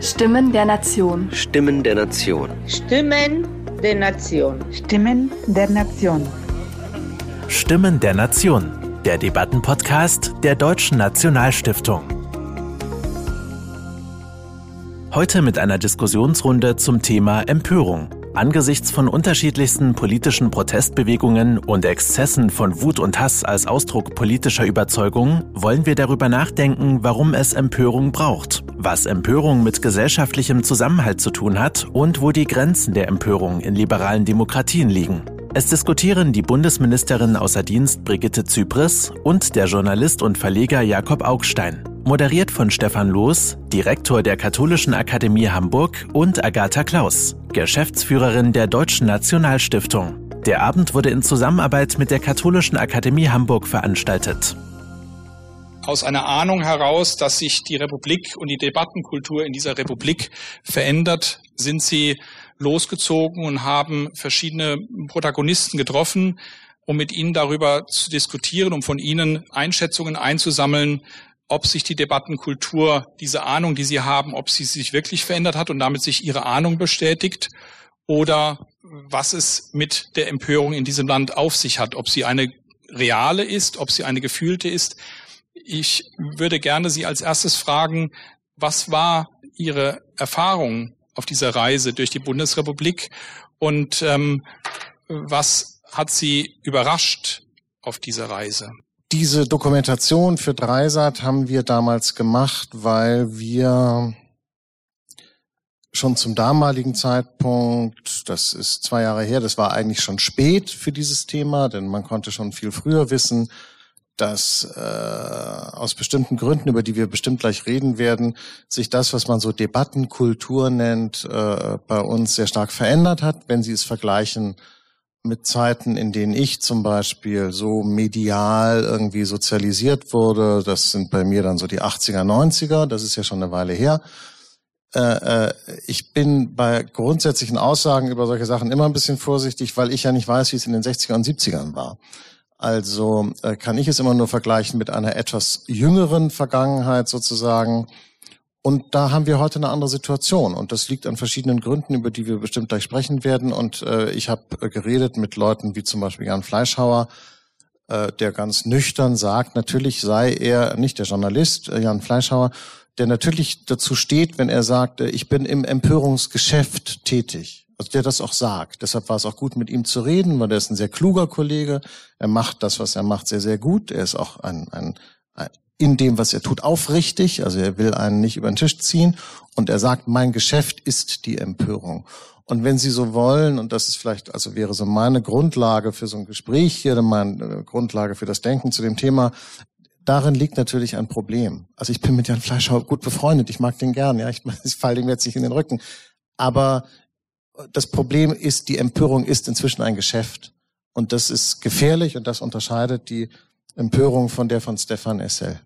Stimmen der Nation. Stimmen der Nation. Stimmen der Nation. Stimmen der Nation. Stimmen der Nation. Der Debattenpodcast der Deutschen Nationalstiftung. Heute mit einer Diskussionsrunde zum Thema Empörung. Angesichts von unterschiedlichsten politischen Protestbewegungen und Exzessen von Wut und Hass als Ausdruck politischer Überzeugung wollen wir darüber nachdenken, warum es Empörung braucht, was Empörung mit gesellschaftlichem Zusammenhalt zu tun hat und wo die Grenzen der Empörung in liberalen Demokratien liegen. Es diskutieren die Bundesministerin außer Dienst Brigitte Zypris und der Journalist und Verleger Jakob Augstein. Moderiert von Stefan Loos, Direktor der Katholischen Akademie Hamburg und Agatha Klaus, Geschäftsführerin der Deutschen Nationalstiftung. Der Abend wurde in Zusammenarbeit mit der Katholischen Akademie Hamburg veranstaltet. Aus einer Ahnung heraus, dass sich die Republik und die Debattenkultur in dieser Republik verändert, sind sie losgezogen und haben verschiedene Protagonisten getroffen, um mit ihnen darüber zu diskutieren, um von ihnen Einschätzungen einzusammeln, ob sich die Debattenkultur, diese Ahnung, die Sie haben, ob sie sich wirklich verändert hat und damit sich Ihre Ahnung bestätigt oder was es mit der Empörung in diesem Land auf sich hat, ob sie eine reale ist, ob sie eine gefühlte ist. Ich würde gerne Sie als erstes fragen, was war Ihre Erfahrung auf dieser Reise durch die Bundesrepublik und ähm, was hat Sie überrascht auf dieser Reise? Diese Dokumentation für Dreisat haben wir damals gemacht, weil wir schon zum damaligen Zeitpunkt, das ist zwei Jahre her, das war eigentlich schon spät für dieses Thema, denn man konnte schon viel früher wissen, dass äh, aus bestimmten Gründen, über die wir bestimmt gleich reden werden, sich das, was man so Debattenkultur nennt, äh, bei uns sehr stark verändert hat. Wenn Sie es vergleichen mit Zeiten, in denen ich zum Beispiel so medial irgendwie sozialisiert wurde. Das sind bei mir dann so die 80er, 90er. Das ist ja schon eine Weile her. Äh, äh, ich bin bei grundsätzlichen Aussagen über solche Sachen immer ein bisschen vorsichtig, weil ich ja nicht weiß, wie es in den 60er und 70ern war. Also äh, kann ich es immer nur vergleichen mit einer etwas jüngeren Vergangenheit sozusagen und da haben wir heute eine andere Situation. Und das liegt an verschiedenen Gründen, über die wir bestimmt gleich sprechen werden. Und äh, ich habe äh, geredet mit Leuten wie zum Beispiel Jan Fleischhauer, äh, der ganz nüchtern sagt, natürlich sei er nicht der Journalist, äh, Jan Fleischhauer, der natürlich dazu steht, wenn er sagt, äh, ich bin im Empörungsgeschäft tätig. Also der das auch sagt. Deshalb war es auch gut, mit ihm zu reden, weil er ist ein sehr kluger Kollege. Er macht das, was er macht, sehr, sehr gut. Er ist auch ein, ein, ein in dem, was er tut, aufrichtig. Also er will einen nicht über den Tisch ziehen. Und er sagt, mein Geschäft ist die Empörung. Und wenn Sie so wollen, und das ist vielleicht, also wäre so meine Grundlage für so ein Gespräch hier, meine Grundlage für das Denken zu dem Thema, darin liegt natürlich ein Problem. Also ich bin mit Jan Fleischhauer gut befreundet, ich mag den gern, ja, ich, ich falle dem jetzt nicht in den Rücken. Aber das Problem ist, die Empörung ist inzwischen ein Geschäft. Und das ist gefährlich und das unterscheidet die Empörung von der von Stefan Essel.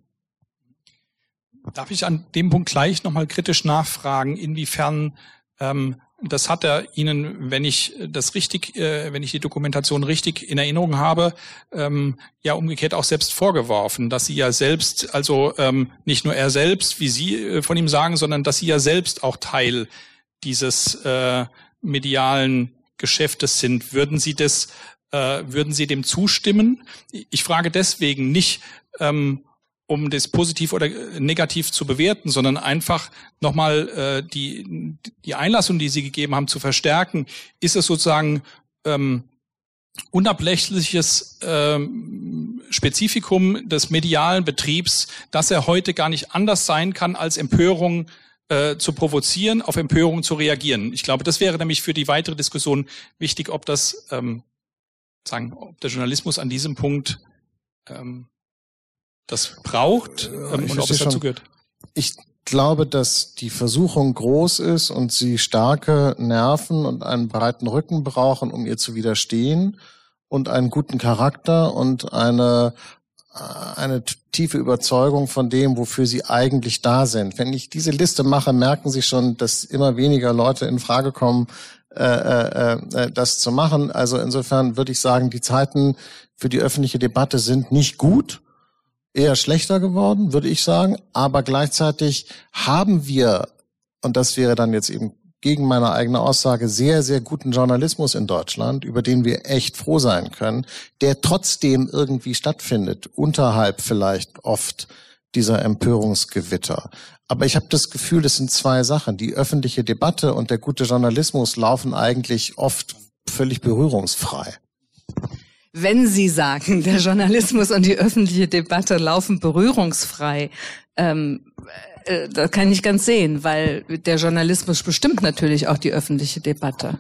Darf ich an dem Punkt gleich nochmal kritisch nachfragen, inwiefern ähm, das hat er Ihnen, wenn ich das richtig, äh, wenn ich die Dokumentation richtig in Erinnerung habe, ähm, ja umgekehrt auch selbst vorgeworfen, dass Sie ja selbst, also ähm, nicht nur er selbst, wie Sie äh, von ihm sagen, sondern dass Sie ja selbst auch Teil dieses äh, medialen Geschäftes sind. Würden Sie das, äh, würden Sie dem zustimmen? Ich frage deswegen nicht, ähm, um das positiv oder negativ zu bewerten, sondern einfach nochmal äh, die, die Einlassung, die Sie gegeben haben, zu verstärken. Ist es sozusagen ähm, unablässliches ähm, Spezifikum des medialen Betriebs, dass er heute gar nicht anders sein kann, als Empörung äh, zu provozieren, auf Empörung zu reagieren. Ich glaube, das wäre nämlich für die weitere Diskussion wichtig, ob das ähm, sagen, ob der Journalismus an diesem Punkt ähm, das braucht ähm, und ob es dazu gehört? Ich glaube, dass die Versuchung groß ist und sie starke Nerven und einen breiten Rücken brauchen, um ihr zu widerstehen und einen guten Charakter und eine äh, eine tiefe Überzeugung von dem, wofür sie eigentlich da sind. Wenn ich diese Liste mache, merken Sie schon, dass immer weniger Leute in Frage kommen, äh, äh, äh, das zu machen. Also insofern würde ich sagen, die Zeiten für die öffentliche Debatte sind nicht gut. eher schlechter geworden, würde ich sagen. Aber gleichzeitig haben wir, und das wäre dann jetzt eben gegen meine eigene Aussage, sehr, sehr guten Journalismus in Deutschland, über den wir echt froh sein können, der trotzdem irgendwie stattfindet, unterhalb vielleicht oft dieser Empörungsgewitter. Aber ich habe das Gefühl, es sind zwei Sachen. Die öffentliche Debatte und der gute Journalismus laufen eigentlich oft völlig berührungsfrei. Wenn Sie sagen, der Journalismus und die öffentliche Debatte laufen berührungsfrei, ähm, äh, das kann ich ganz sehen, weil der Journalismus bestimmt natürlich auch die öffentliche Debatte.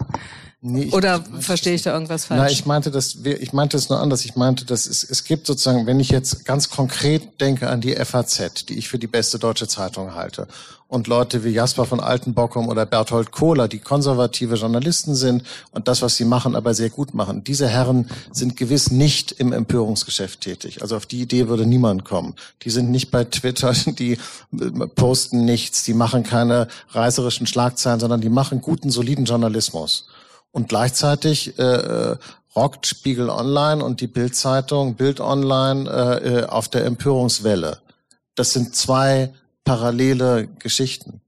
Nee, ich, Oder ich, verstehe ich da irgendwas falsch? Nein, ich meinte das, ich meinte es nur anders. Ich meinte, dass es, es gibt sozusagen, wenn ich jetzt ganz konkret denke an die FAZ, die ich für die beste deutsche Zeitung halte, und Leute wie Jasper von Altenbockum oder Berthold Kohler, die konservative Journalisten sind und das, was sie machen, aber sehr gut machen. Diese Herren sind gewiss nicht im Empörungsgeschäft tätig. Also auf die Idee würde niemand kommen. Die sind nicht bei Twitter, die posten nichts, die machen keine reißerischen Schlagzeilen, sondern die machen guten, soliden Journalismus. Und gleichzeitig äh, äh, rockt Spiegel Online und die Bildzeitung Bild Online äh, äh, auf der Empörungswelle. Das sind zwei parallele Geschichten.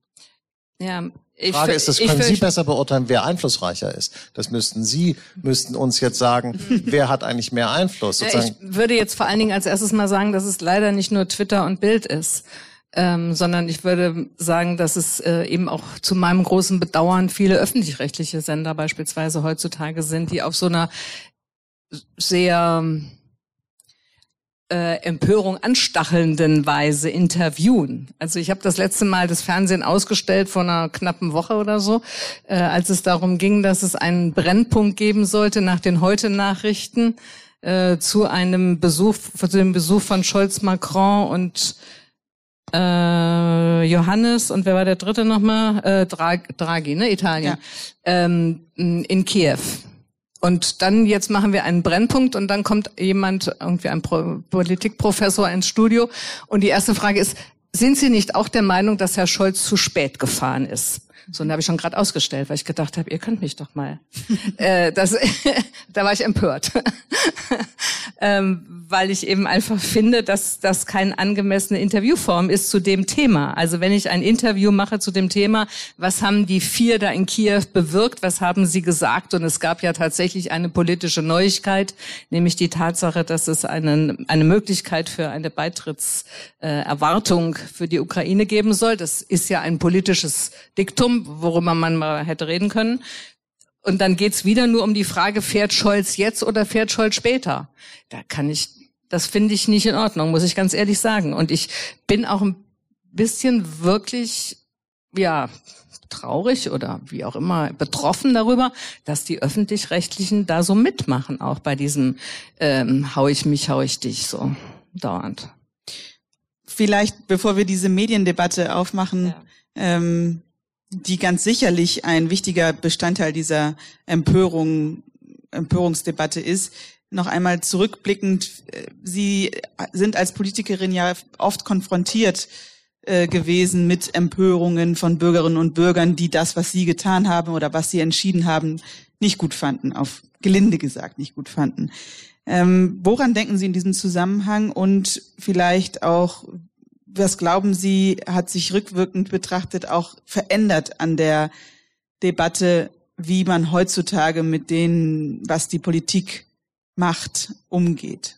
Ja, ich, Frage ist, das können Sie besser beurteilen, wer einflussreicher ist. Das müssten Sie, müssten uns jetzt sagen, wer hat eigentlich mehr Einfluss? Ja, ich würde jetzt vor allen Dingen als erstes mal sagen, dass es leider nicht nur Twitter und Bild ist ähm, sondern ich würde sagen, dass es äh, eben auch zu meinem großen Bedauern viele öffentlich-rechtliche Sender beispielsweise heutzutage sind, die auf so einer sehr äh, Empörung anstachelnden Weise interviewen. Also ich habe das letzte Mal das Fernsehen ausgestellt vor einer knappen Woche oder so, äh, als es darum ging, dass es einen Brennpunkt geben sollte nach den Heute-Nachrichten äh, zu einem Besuch, zu dem Besuch von Scholz, Macron und äh, Johannes und wer war der dritte nochmal? Äh, Draghi, Draghi, ne? Italien. Ja. Ähm, in Kiew. Und dann jetzt machen wir einen Brennpunkt und dann kommt jemand, irgendwie ein Pro Politikprofessor ins Studio und die erste Frage ist, sind Sie nicht auch der Meinung, dass Herr Scholz zu spät gefahren ist? So, und da habe ich schon gerade ausgestellt, weil ich gedacht habe, ihr könnt mich doch mal. äh, das, da war ich empört. ähm, weil ich eben einfach finde, dass das keine angemessene Interviewform ist zu dem Thema. Also wenn ich ein Interview mache zu dem Thema, was haben die vier da in Kiew bewirkt, was haben sie gesagt? Und es gab ja tatsächlich eine politische Neuigkeit, nämlich die Tatsache, dass es einen, eine Möglichkeit für eine Beitrittserwartung äh, für die Ukraine geben soll. Das ist ja ein politisches Diktum, worüber man mal hätte reden können. Und dann geht's wieder nur um die Frage, fährt Scholz jetzt oder fährt Scholz später? Da kann ich, das finde ich nicht in Ordnung, muss ich ganz ehrlich sagen. Und ich bin auch ein bisschen wirklich, ja, traurig oder wie auch immer betroffen darüber, dass die öffentlich-rechtlichen da so mitmachen, auch bei diesem ähm, hau ich mich, hau ich dich so dauernd. Vielleicht, bevor wir diese Mediendebatte aufmachen, ja. ähm, die ganz sicherlich ein wichtiger Bestandteil dieser Empörung, Empörungsdebatte ist. Noch einmal zurückblickend, äh, Sie sind als Politikerin ja oft konfrontiert äh, gewesen mit Empörungen von Bürgerinnen und Bürgern, die das, was Sie getan haben oder was Sie entschieden haben, nicht gut fanden, auf gelinde gesagt nicht gut fanden. Ähm, woran denken Sie in diesem Zusammenhang und vielleicht auch, was glauben Sie, hat sich rückwirkend betrachtet auch verändert an der Debatte, wie man heutzutage mit denen, was die Politik macht, umgeht?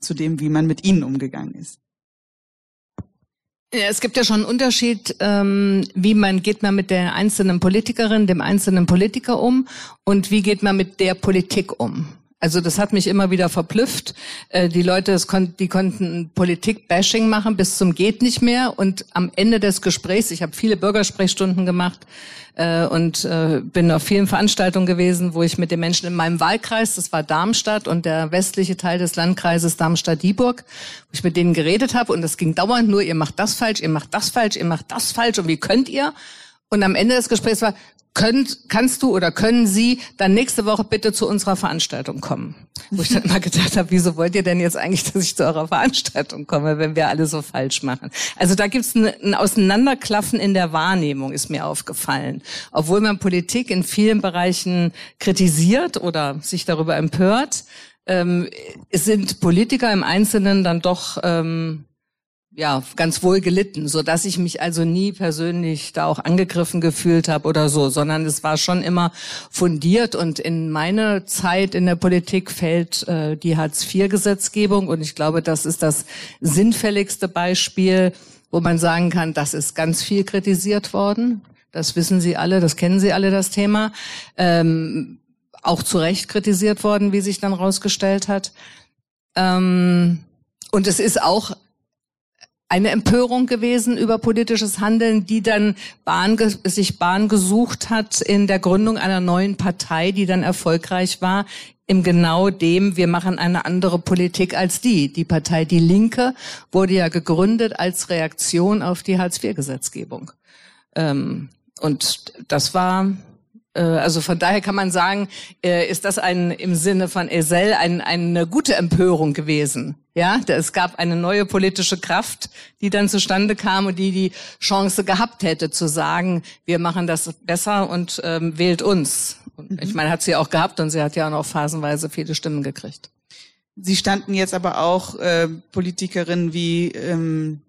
Zu dem, wie man mit ihnen umgegangen ist. Es gibt ja schon einen Unterschied, ähm, wie man geht man mit der einzelnen Politikerin, dem einzelnen Politiker um und wie geht man mit der Politik um. Also das hat mich immer wieder verblüfft. Äh, die Leute, kon die konnten Politik-Bashing machen bis zum geht nicht mehr. Und am Ende des Gesprächs, ich habe viele Bürgersprechstunden gemacht äh, und äh, bin auf vielen Veranstaltungen gewesen, wo ich mit den Menschen in meinem Wahlkreis, das war Darmstadt und der westliche Teil des Landkreises Darmstadt-Dieburg, wo ich mit denen geredet habe und es ging dauernd nur, ihr macht das falsch, ihr macht das falsch, ihr macht das falsch und wie könnt ihr? Und am Ende des Gesprächs war, könnt, kannst du oder können Sie dann nächste Woche bitte zu unserer Veranstaltung kommen? Wo ich dann mal gedacht habe, wieso wollt ihr denn jetzt eigentlich, dass ich zu eurer Veranstaltung komme, wenn wir alle so falsch machen? Also da gibt's ein, ein Auseinanderklaffen in der Wahrnehmung, ist mir aufgefallen. Obwohl man Politik in vielen Bereichen kritisiert oder sich darüber empört, ähm, es sind Politiker im Einzelnen dann doch ähm, ja ganz wohl gelitten, so dass ich mich also nie persönlich da auch angegriffen gefühlt habe oder so, sondern es war schon immer fundiert und in meine Zeit in der Politik fällt äh, die Hartz-IV-Gesetzgebung und ich glaube, das ist das sinnfälligste Beispiel, wo man sagen kann, das ist ganz viel kritisiert worden. Das wissen Sie alle, das kennen Sie alle, das Thema. Ähm, auch zu Recht kritisiert worden, wie sich dann rausgestellt hat. Ähm, und es ist auch eine Empörung gewesen über politisches Handeln, die dann Bahn, sich Bahn gesucht hat in der Gründung einer neuen Partei, die dann erfolgreich war, im genau dem, wir machen eine andere Politik als die. Die Partei Die Linke wurde ja gegründet als Reaktion auf die Hartz-IV-Gesetzgebung. Ähm, und das war also von daher kann man sagen, äh, ist das ein im Sinne von Esel ein, eine gute Empörung gewesen. Ja, es gab eine neue politische Kraft, die dann zustande kam und die die Chance gehabt hätte zu sagen, wir machen das besser und ähm, wählt uns. Und mhm. ich meine, hat sie auch gehabt und sie hat ja auch noch phasenweise viele Stimmen gekriegt. Sie standen jetzt aber auch äh, Politikerinnen wie ähm,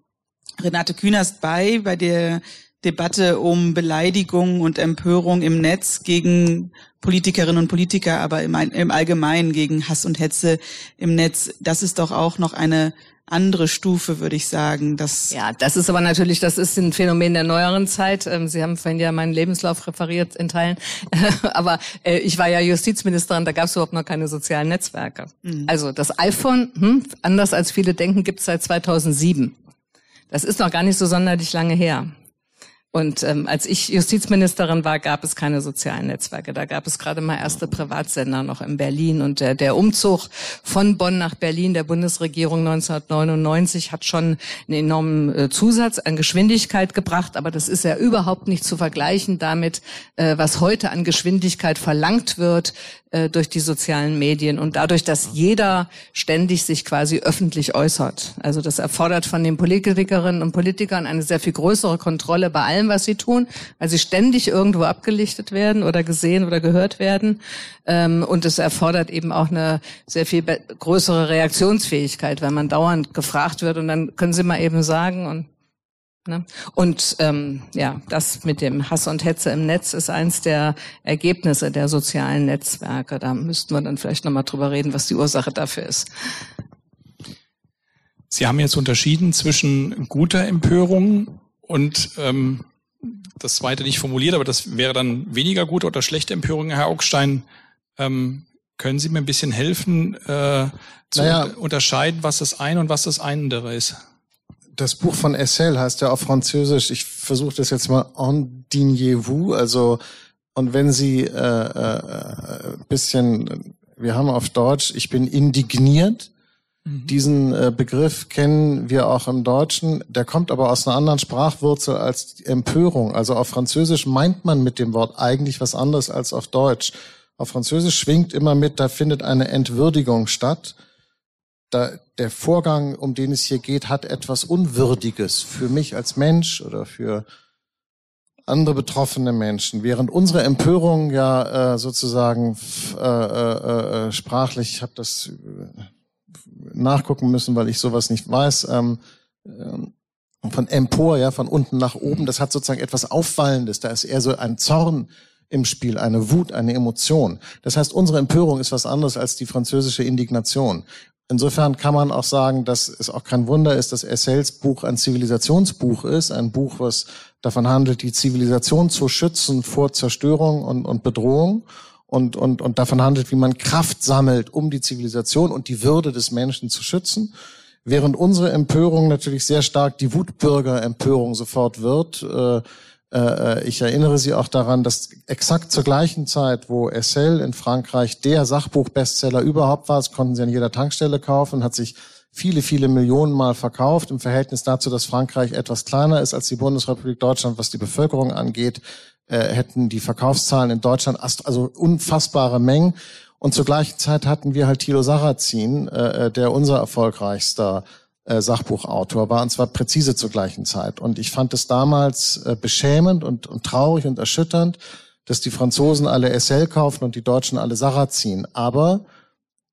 Renate Künast bei, bei der Debatte um Beleidigung und Empörung im Netz gegen Politikerinnen und Politiker, aber im, im Allgemeinen gegen Hass und Hetze im Netz. Das ist doch auch noch eine andere Stufe, würde ich sagen. Das ja, das ist aber natürlich, das ist ein Phänomen der neueren Zeit. Ähm, Sie haben vorhin ja meinen Lebenslauf referiert in Teilen. aber äh, ich war ja Justizministerin, da gab es überhaupt noch keine sozialen Netzwerke. Mhm. Also das iPhone, hm, anders als viele denken, gibt es seit 2007. Das ist noch gar nicht so sonderlich lange her. Und ähm, als ich Justizministerin war, gab es keine sozialen Netzwerke. Da gab es gerade mal erste Privatsender noch in Berlin. Und der, der Umzug von Bonn nach Berlin der Bundesregierung 1999 hat schon einen enormen äh, Zusatz an Geschwindigkeit gebracht. Aber das ist ja überhaupt nicht zu vergleichen damit, äh, was heute an Geschwindigkeit verlangt wird äh, durch die sozialen Medien und dadurch, dass jeder ständig sich quasi öffentlich äußert. Also das erfordert von den Politikerinnen und Politikern eine sehr viel größere Kontrolle bei allem, was sie tun, weil sie ständig irgendwo abgelichtet werden oder gesehen oder gehört werden. Ähm, und es erfordert eben auch eine sehr viel größere Reaktionsfähigkeit, weil man dauernd gefragt wird und dann können Sie mal eben sagen und Ne? Und ähm, ja, das mit dem Hass und Hetze im Netz ist eins der Ergebnisse der sozialen Netzwerke. Da müssten wir dann vielleicht nochmal drüber reden, was die Ursache dafür ist. Sie haben jetzt unterschieden zwischen guter Empörung und ähm, das zweite nicht formuliert, aber das wäre dann weniger gute oder schlechte Empörung, Herr Augstein. Ähm, können Sie mir ein bisschen helfen, äh, zu naja. unterscheiden, was das eine und was das andere ist? Das Buch von Essel heißt ja auf Französisch, ich versuche das jetzt mal, Endignez-vous, also und wenn Sie äh, äh, bisschen, wir haben auf Deutsch, ich bin indigniert, mhm. diesen äh, Begriff kennen wir auch im Deutschen, der kommt aber aus einer anderen Sprachwurzel als Empörung. Also auf Französisch meint man mit dem Wort eigentlich was anderes als auf Deutsch. Auf Französisch schwingt immer mit, da findet eine Entwürdigung statt da, der Vorgang, um den es hier geht, hat etwas Unwürdiges für mich als Mensch oder für andere betroffene Menschen. Während unsere Empörung ja äh, sozusagen äh, äh, äh, sprachlich, ich habe das äh, nachgucken müssen, weil ich sowas nicht weiß, ähm, äh, von empor, ja, von unten nach oben, das hat sozusagen etwas Auffallendes. Da ist eher so ein Zorn im Spiel, eine Wut, eine Emotion. Das heißt, unsere Empörung ist was anderes als die französische Indignation. Insofern kann man auch sagen, dass es auch kein Wunder ist, dass Essels Buch ein Zivilisationsbuch ist, ein Buch, was davon handelt, die Zivilisation zu schützen vor Zerstörung und, und Bedrohung und, und, und davon handelt, wie man Kraft sammelt, um die Zivilisation und die Würde des Menschen zu schützen. Während unsere Empörung natürlich sehr stark die Wutbürgerempörung sofort wird, äh, ich erinnere Sie auch daran, dass exakt zur gleichen Zeit, wo Essel in Frankreich der Sachbuchbestseller überhaupt war, das konnten Sie an jeder Tankstelle kaufen, hat sich viele, viele Millionen Mal verkauft im Verhältnis dazu, dass Frankreich etwas kleiner ist als die Bundesrepublik Deutschland, was die Bevölkerung angeht, äh, hätten die Verkaufszahlen in Deutschland also unfassbare Mengen. Und zur gleichen Zeit hatten wir halt Thilo Sarrazin, äh, der unser erfolgreichster äh, Sachbuchautor war, und zwar präzise zur gleichen Zeit. Und ich fand es damals äh, beschämend und, und traurig und erschütternd, dass die Franzosen alle SL kaufen und die Deutschen alle Sarrazin. Aber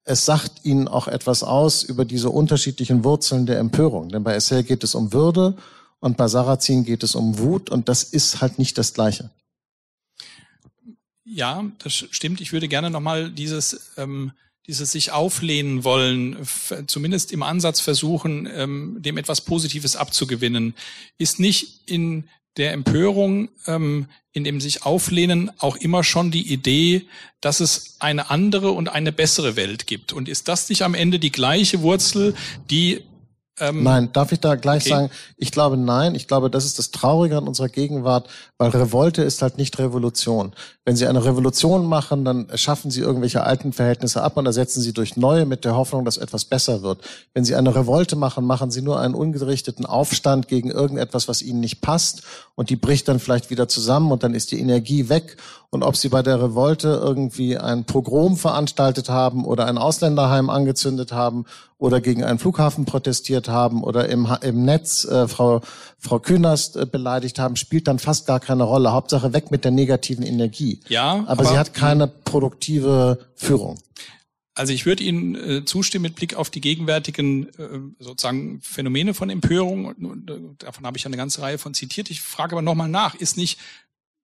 es sagt ihnen auch etwas aus über diese unterschiedlichen Wurzeln der Empörung. Denn bei Essel geht es um Würde und bei Sarrazin geht es um Wut und das ist halt nicht das Gleiche. Ja, das stimmt. Ich würde gerne nochmal dieses, ähm, dieses sich auflehnen wollen, zumindest im Ansatz versuchen, ähm, dem etwas Positives abzugewinnen, ist nicht in der Empörung, ähm, in dem sich auflehnen, auch immer schon die Idee, dass es eine andere und eine bessere Welt gibt. Und ist das nicht am Ende die gleiche Wurzel, die ähm, nein, darf ich da gleich okay. sagen, ich glaube nein, ich glaube, das ist das Traurige an unserer Gegenwart, weil Revolte ist halt nicht Revolution. Wenn Sie eine Revolution machen, dann schaffen Sie irgendwelche alten Verhältnisse ab und ersetzen Sie durch neue mit der Hoffnung, dass etwas besser wird. Wenn Sie eine Revolte machen, machen Sie nur einen ungerichteten Aufstand gegen irgendetwas, was Ihnen nicht passt und die bricht dann vielleicht wieder zusammen und dann ist die Energie weg und ob sie bei der Revolte irgendwie ein Pogrom veranstaltet haben oder ein Ausländerheim angezündet haben oder gegen einen Flughafen protestiert haben oder im, im Netz äh, Frau, Frau Künast äh, beleidigt haben, spielt dann fast gar keine Rolle. Hauptsache weg mit der negativen Energie. Ja, aber, aber sie hat keine produktive Führung. Also ich würde Ihnen äh, zustimmen mit Blick auf die gegenwärtigen äh, sozusagen Phänomene von Empörung. Und, und, äh, davon habe ich eine ganze Reihe von zitiert. Ich frage aber nochmal nach, ist nicht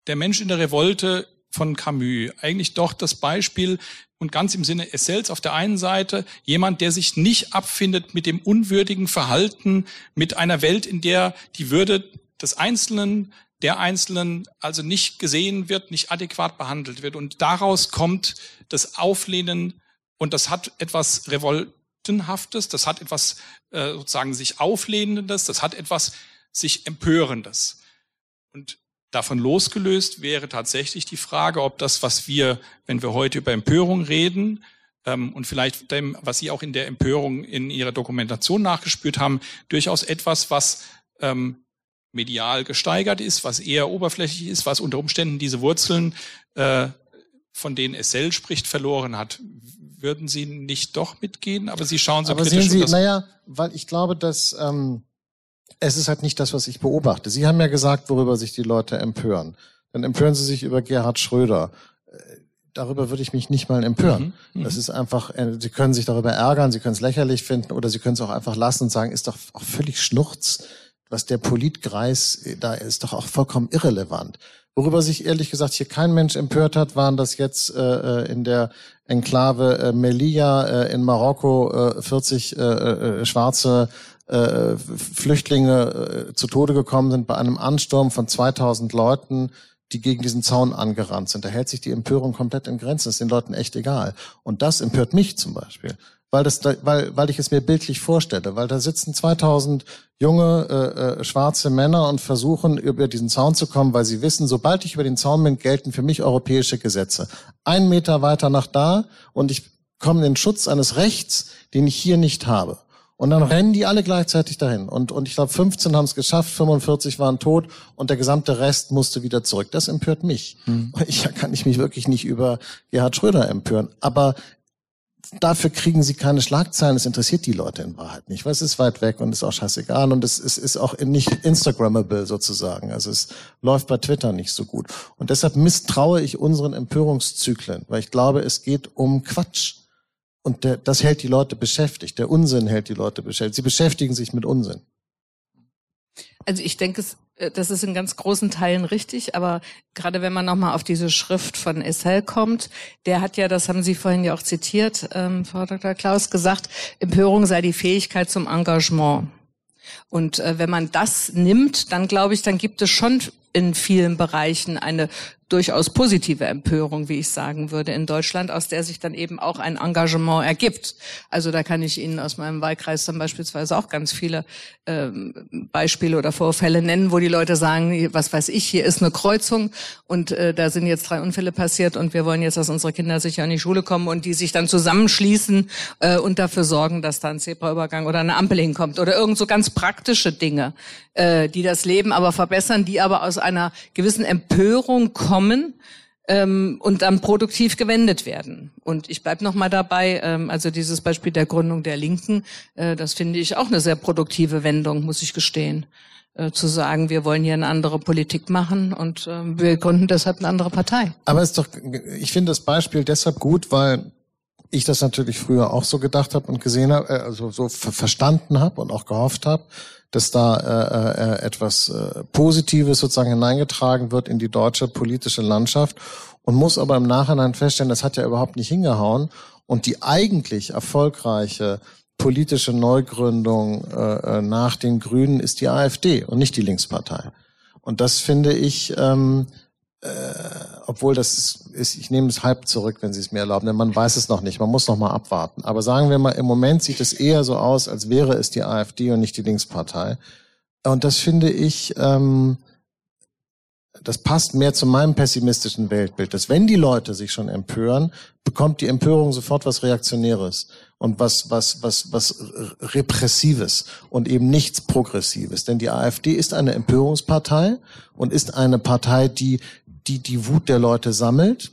der Mensch in der Revolte von Camus. Eigentlich doch das Beispiel und ganz im Sinne Essels auf der einen Seite jemand, der sich nicht abfindet mit dem unwürdigen Verhalten, mit einer Welt, in der die Würde des Einzelnen, der Einzelnen also nicht gesehen wird, nicht adäquat behandelt wird. Und daraus kommt das Auflehnen und das hat etwas Revoltenhaftes, das hat etwas äh, sozusagen sich Auflehnendes, das hat etwas sich Empörendes. Und Davon losgelöst wäre tatsächlich die Frage, ob das, was wir, wenn wir heute über Empörung reden, ähm, und vielleicht dem, was Sie auch in der Empörung in Ihrer Dokumentation nachgespürt haben, durchaus etwas, was ähm, medial gesteigert ist, was eher oberflächlich ist, was unter Umständen diese Wurzeln, äh, von denen Essel spricht, verloren hat. Würden Sie nicht doch mitgehen? Aber Sie schauen so Aber kritisch. Sehen Sie, naja, weil ich glaube, dass ähm, es ist halt nicht das, was ich beobachte. Sie haben ja gesagt, worüber sich die Leute empören. Dann empören sie sich über Gerhard Schröder. Äh, darüber würde ich mich nicht mal empören. Mhm. mhm. Das ist einfach, äh, Sie können sich darüber ärgern, Sie können es lächerlich finden oder Sie können es auch einfach lassen und sagen, ist doch auch völlig Schnurz, was der Politkreis äh, da ist, doch auch vollkommen irrelevant. Worüber sich ehrlich gesagt hier kein Mensch empört hat, waren das jetzt äh, in der Enklave äh, Melilla äh, in Marokko äh, 40 äh, schwarze äh, Flüchtlinge äh, zu Tode gekommen sind bei einem Ansturm von 2000 Leuten, die gegen diesen Zaun angerannt sind. Da hält sich die Empörung komplett in Grenzen. Ist den Leuten echt egal. Und das empört mich zum Beispiel, weil das, weil, weil ich es mir bildlich vorstelle, weil da sitzen 2000 junge äh, äh, schwarze Männer und versuchen über diesen Zaun zu kommen, weil sie wissen, sobald ich über den Zaun bin, gelten für mich europäische Gesetze. Ein Meter weiter nach da und ich komme in den Schutz eines Rechts, den ich hier nicht habe. Und dann rennen die alle gleichzeitig dahin. Und, und ich glaube, 15 haben es geschafft, 45 waren tot und der gesamte Rest musste wieder zurück. Das empört mich. Mhm. Ich kann ich mich wirklich nicht über Gerhard Schröder empören. Aber dafür kriegen sie keine Schlagzeilen. Es interessiert die Leute in Wahrheit nicht, weil es ist weit weg und ist auch scheißegal und es, es ist auch nicht Instagrammable sozusagen. Also es läuft bei Twitter nicht so gut. Und deshalb misstraue ich unseren Empörungszyklen, weil ich glaube, es geht um Quatsch. Und der, das hält die Leute beschäftigt. Der Unsinn hält die Leute beschäftigt. Sie beschäftigen sich mit Unsinn. Also ich denke, äh, das ist in ganz großen Teilen richtig, aber gerade wenn man nochmal auf diese Schrift von Essel kommt, der hat ja, das haben Sie vorhin ja auch zitiert, ähm, Frau Dr. Klaus, gesagt, Empörung sei die Fähigkeit zum Engagement. Und äh, wenn man das nimmt, dann glaube ich, dann gibt es schon in vielen Bereichen eine durchaus positive Empörung, wie ich sagen würde, in Deutschland, aus der sich dann eben auch ein Engagement ergibt. Also da kann ich Ihnen aus meinem Wahlkreis dann beispielsweise auch ganz viele ähm, Beispiele oder Vorfälle nennen, wo die Leute sagen, was weiß ich, hier ist eine Kreuzung und äh, da sind jetzt drei Unfälle passiert und wir wollen jetzt, dass unsere Kinder sicher in die Schule kommen und die sich dann zusammenschließen äh, und dafür sorgen, dass da ein Zebraübergang oder eine Ampel hinkommt oder irgend so ganz praktische Dinge, äh, die das Leben aber verbessern, die aber aus einer gewissen Empörung kommen kommen ähm, und dann produktiv gewendet werden. Und ich bleib noch mal dabei, ähm, also dieses Beispiel der Gründung der Linken, äh, das finde ich auch eine sehr produktive Wendung, muss ich gestehen. Äh, zu sagen, wir wollen hier eine andere Politik machen und äh, wir gründen deshalb eine andere Partei. Aber ist doch, ich finde das Beispiel deshalb gut, weil ich das natürlich früher auch so gedacht habe und gesehen habe, äh, also so verstanden habe und auch gehofft habe, dass da äh, äh, etwas äh, Positives sozusagen hineingetragen wird in die deutsche politische Landschaft und muss aber im Nachhinein feststellen, das hat ja überhaupt nicht hingehauen und die eigentlich erfolgreiche politische Neugründung äh, äh nach den Grünen ist die AfD und nicht die Linkspartei. Und das finde ich ähm, äh, obwohl das ist, ich nehme es halb zurück, wenn Sie es mir erlauben, denn man weiß es noch nicht, man muss noch mal abwarten. Aber sagen wir mal, im Moment sieht es eher so aus, als wäre es die AfD und nicht die Linkspartei. Und das finde ich, ähm, das passt mehr zu meinem pessimistischen Weltbild, dass wenn die Leute sich schon empören, bekommt die Empörung sofort was Reaktionäres und was, was, was, was Repressives und eben nichts Progressives. Denn die AfD ist eine Empörungspartei und ist eine Partei, die die die Wut der Leute sammelt,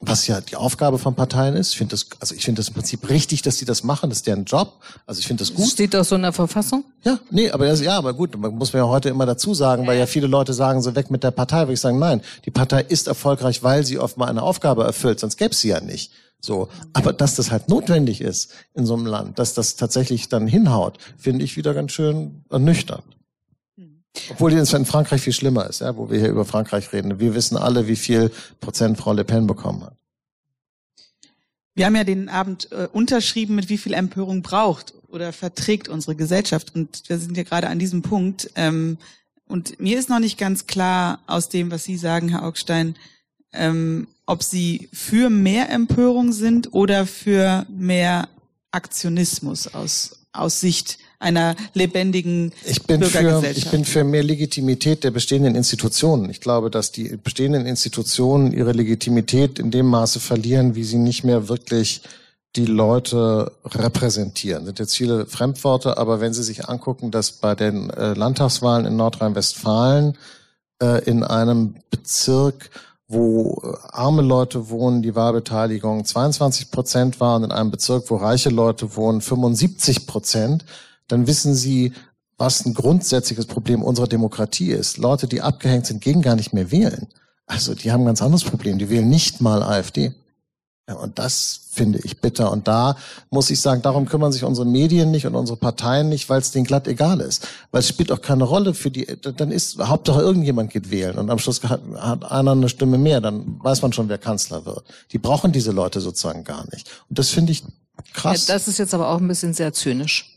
was ja die Aufgabe von Parteien ist. Ich finde das, also ich finde das im Prinzip richtig, dass sie das machen. Das ist deren Job. Also ich finde das gut. Steht das so in der Verfassung? Ja, nee, aber das, ja, aber gut, man muss man ja heute immer dazu sagen, weil ja viele Leute sagen, so weg mit der Partei. Würde ich sagen, nein, die Partei ist erfolgreich, weil sie oft mal eine Aufgabe erfüllt, sonst gäbe sie ja nicht. So, aber dass das halt notwendig ist in so einem Land, dass das tatsächlich dann hinhaut, finde ich wieder ganz schön ernüchternd. Obwohl es in Frankreich viel schlimmer ist, ja, wo wir hier über Frankreich reden. Wir wissen alle, wie viel Prozent Frau Le Pen bekommen hat. Wir haben ja den Abend äh, unterschrieben, mit wie viel Empörung braucht oder verträgt unsere Gesellschaft. Und wir sind ja gerade an diesem Punkt. Ähm, und mir ist noch nicht ganz klar aus dem, was Sie sagen, Herr Augstein, ähm, ob Sie für mehr Empörung sind oder für mehr Aktionismus aus, aus Sicht einer lebendigen ich bin Bürgergesellschaft. Für, ich bin für mehr Legitimität der bestehenden Institutionen. Ich glaube, dass die bestehenden Institutionen ihre Legitimität in dem Maße verlieren, wie sie nicht mehr wirklich die Leute repräsentieren. Das sind jetzt viele Fremdworte, aber wenn Sie sich angucken, dass bei den äh, Landtagswahlen in Nordrhein-Westfalen äh, in einem Bezirk wo äh, arme Leute wohnen, die Wahlbeteiligung 22 Prozent war und in einem Bezirk, wo reiche Leute wohnen, 75 Prozent, dann wissen Sie, was ein grundsätzliches Problem unserer Demokratie ist. Leute, die abgehängt sind, gehen gar nicht mehr wählen. Also die haben ein ganz anderes Problem. Die wählen nicht mal AfD. Ja, und das finde ich bitter. Und da muss ich sagen, darum kümmern sich unsere Medien nicht und unsere Parteien nicht, weil es denen glatt egal ist. Weil es spielt auch keine Rolle für die, dann ist, Hauptsache irgendjemand geht wählen und am Schluss hat, einer eine Stimme mehr, dann weiß man schon, wer Kanzler wird. Die brauchen diese Leute sozusagen gar nicht. Und das finde ich krass. Ja, das ist jetzt aber auch ein bisschen sehr zynisch.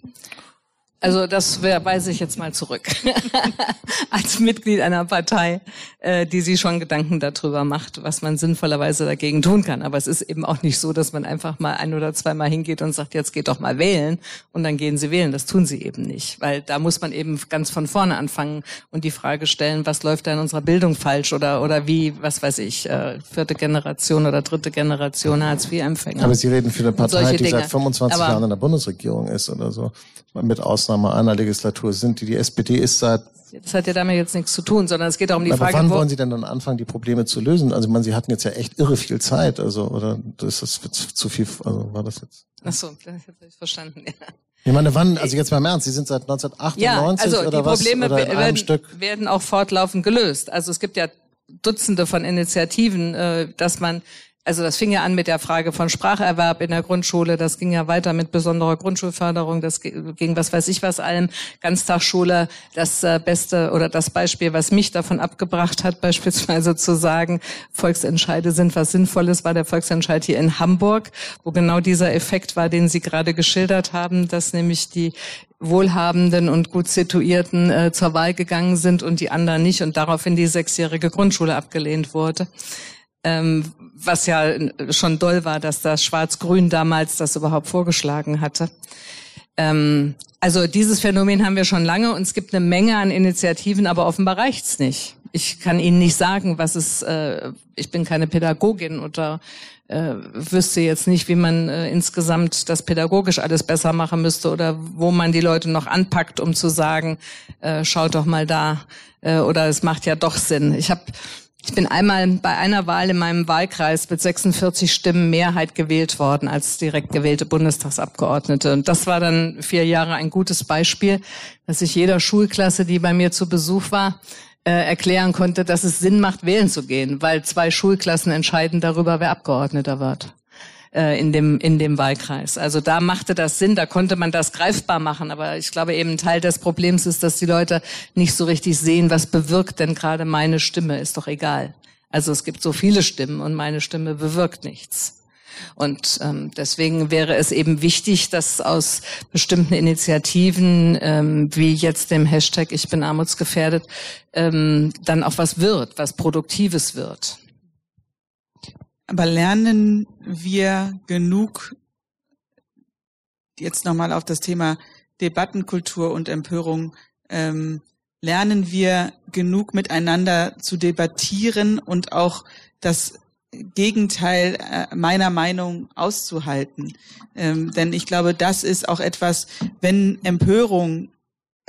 Also das weise ich jetzt mal zurück. Als Mitglied einer Partei, äh, die sich schon Gedanken darüber macht, was man sinnvollerweise dagegen tun kann. Aber es ist eben auch nicht so, dass man einfach mal ein oder zweimal hingeht und sagt, jetzt geht doch mal wählen und dann gehen sie wählen. Das tun sie eben nicht. Weil da muss man eben ganz von vorne anfangen und die Frage stellen, was läuft da in unserer Bildung falsch oder, oder wie, was weiß ich, äh, vierte Generation oder dritte Generation Hartz-IV-Empfänger. Aber Sie reden für eine Partei, die Dinge. seit 25 Aber Jahren in der Bundesregierung ist oder so. Mit Ausnahme Ausnahme einer Legislatur sind. Die, die SPD ist seit das hat ja damit jetzt nichts zu tun, sondern es geht auch um die Aber Frage, wann wollen Sie denn dann anfangen, die Probleme zu lösen? Also, ich meine, Sie hatten jetzt ja echt irre viel Zeit, also, oder ist das zu viel, also, war das jetzt? Ach so, das habe ich verstanden, ja. Ich meine, wann, also jetzt mal im Ernst, Sie sind seit 1998 ja, also oder die was? Probleme oder werden, werden auch fortlaufend gelöst. Also es gibt ja Dutzende von Initiativen, äh, dass man also das fing ja an mit der Frage von Spracherwerb in der Grundschule, das ging ja weiter mit besonderer Grundschulförderung, das ging was weiß ich was allem, Ganztagsschule, das äh, Beste oder das Beispiel, was mich davon abgebracht hat, beispielsweise zu sagen, Volksentscheide sind was Sinnvolles, war der Volksentscheid hier in Hamburg, wo genau dieser Effekt war, den Sie gerade geschildert haben, dass nämlich die Wohlhabenden und gut Situierten äh, zur Wahl gegangen sind und die anderen nicht und daraufhin die sechsjährige Grundschule abgelehnt wurde. Ähm, was ja schon doll war, dass das Schwarz-Grün damals das überhaupt vorgeschlagen hatte. Ähm, also dieses Phänomen haben wir schon lange und es gibt eine Menge an Initiativen, aber offenbar reicht's nicht. Ich kann Ihnen nicht sagen, was es, äh, ich bin keine Pädagogin oder äh, wüsste jetzt nicht, wie man äh, insgesamt das pädagogisch alles besser machen müsste oder wo man die Leute noch anpackt, um zu sagen, äh, schaut doch mal da äh, oder es macht ja doch Sinn. Ich habe ich bin einmal bei einer Wahl in meinem Wahlkreis mit 46 Stimmen Mehrheit gewählt worden als direkt gewählte Bundestagsabgeordnete. Und das war dann vier Jahre ein gutes Beispiel, dass ich jeder Schulklasse, die bei mir zu Besuch war, äh, erklären konnte, dass es Sinn macht, wählen zu gehen, weil zwei Schulklassen entscheiden darüber, wer Abgeordneter wird. Äh, in dem in dem Wahlkreis. Also da machte das Sinn, da konnte man das greifbar machen. Aber ich glaube eben Teil des Problems ist, dass die Leute nicht so richtig sehen, was bewirkt denn gerade meine Stimme. Ist doch egal. Also es gibt so viele Stimmen und meine Stimme bewirkt nichts. Und ähm, deswegen wäre es eben wichtig, dass aus bestimmten Initiativen ähm, wie jetzt dem Hashtag Ich bin armutsgefährdet ähm, dann auch was wird, was Produktives wird. Aber lernen wir genug jetzt nochmal auf das Thema Debattenkultur und Empörung ähm, lernen wir genug miteinander zu debattieren und auch das Gegenteil äh, meiner Meinung auszuhalten. Ähm, denn ich glaube, das ist auch etwas, wenn Empörung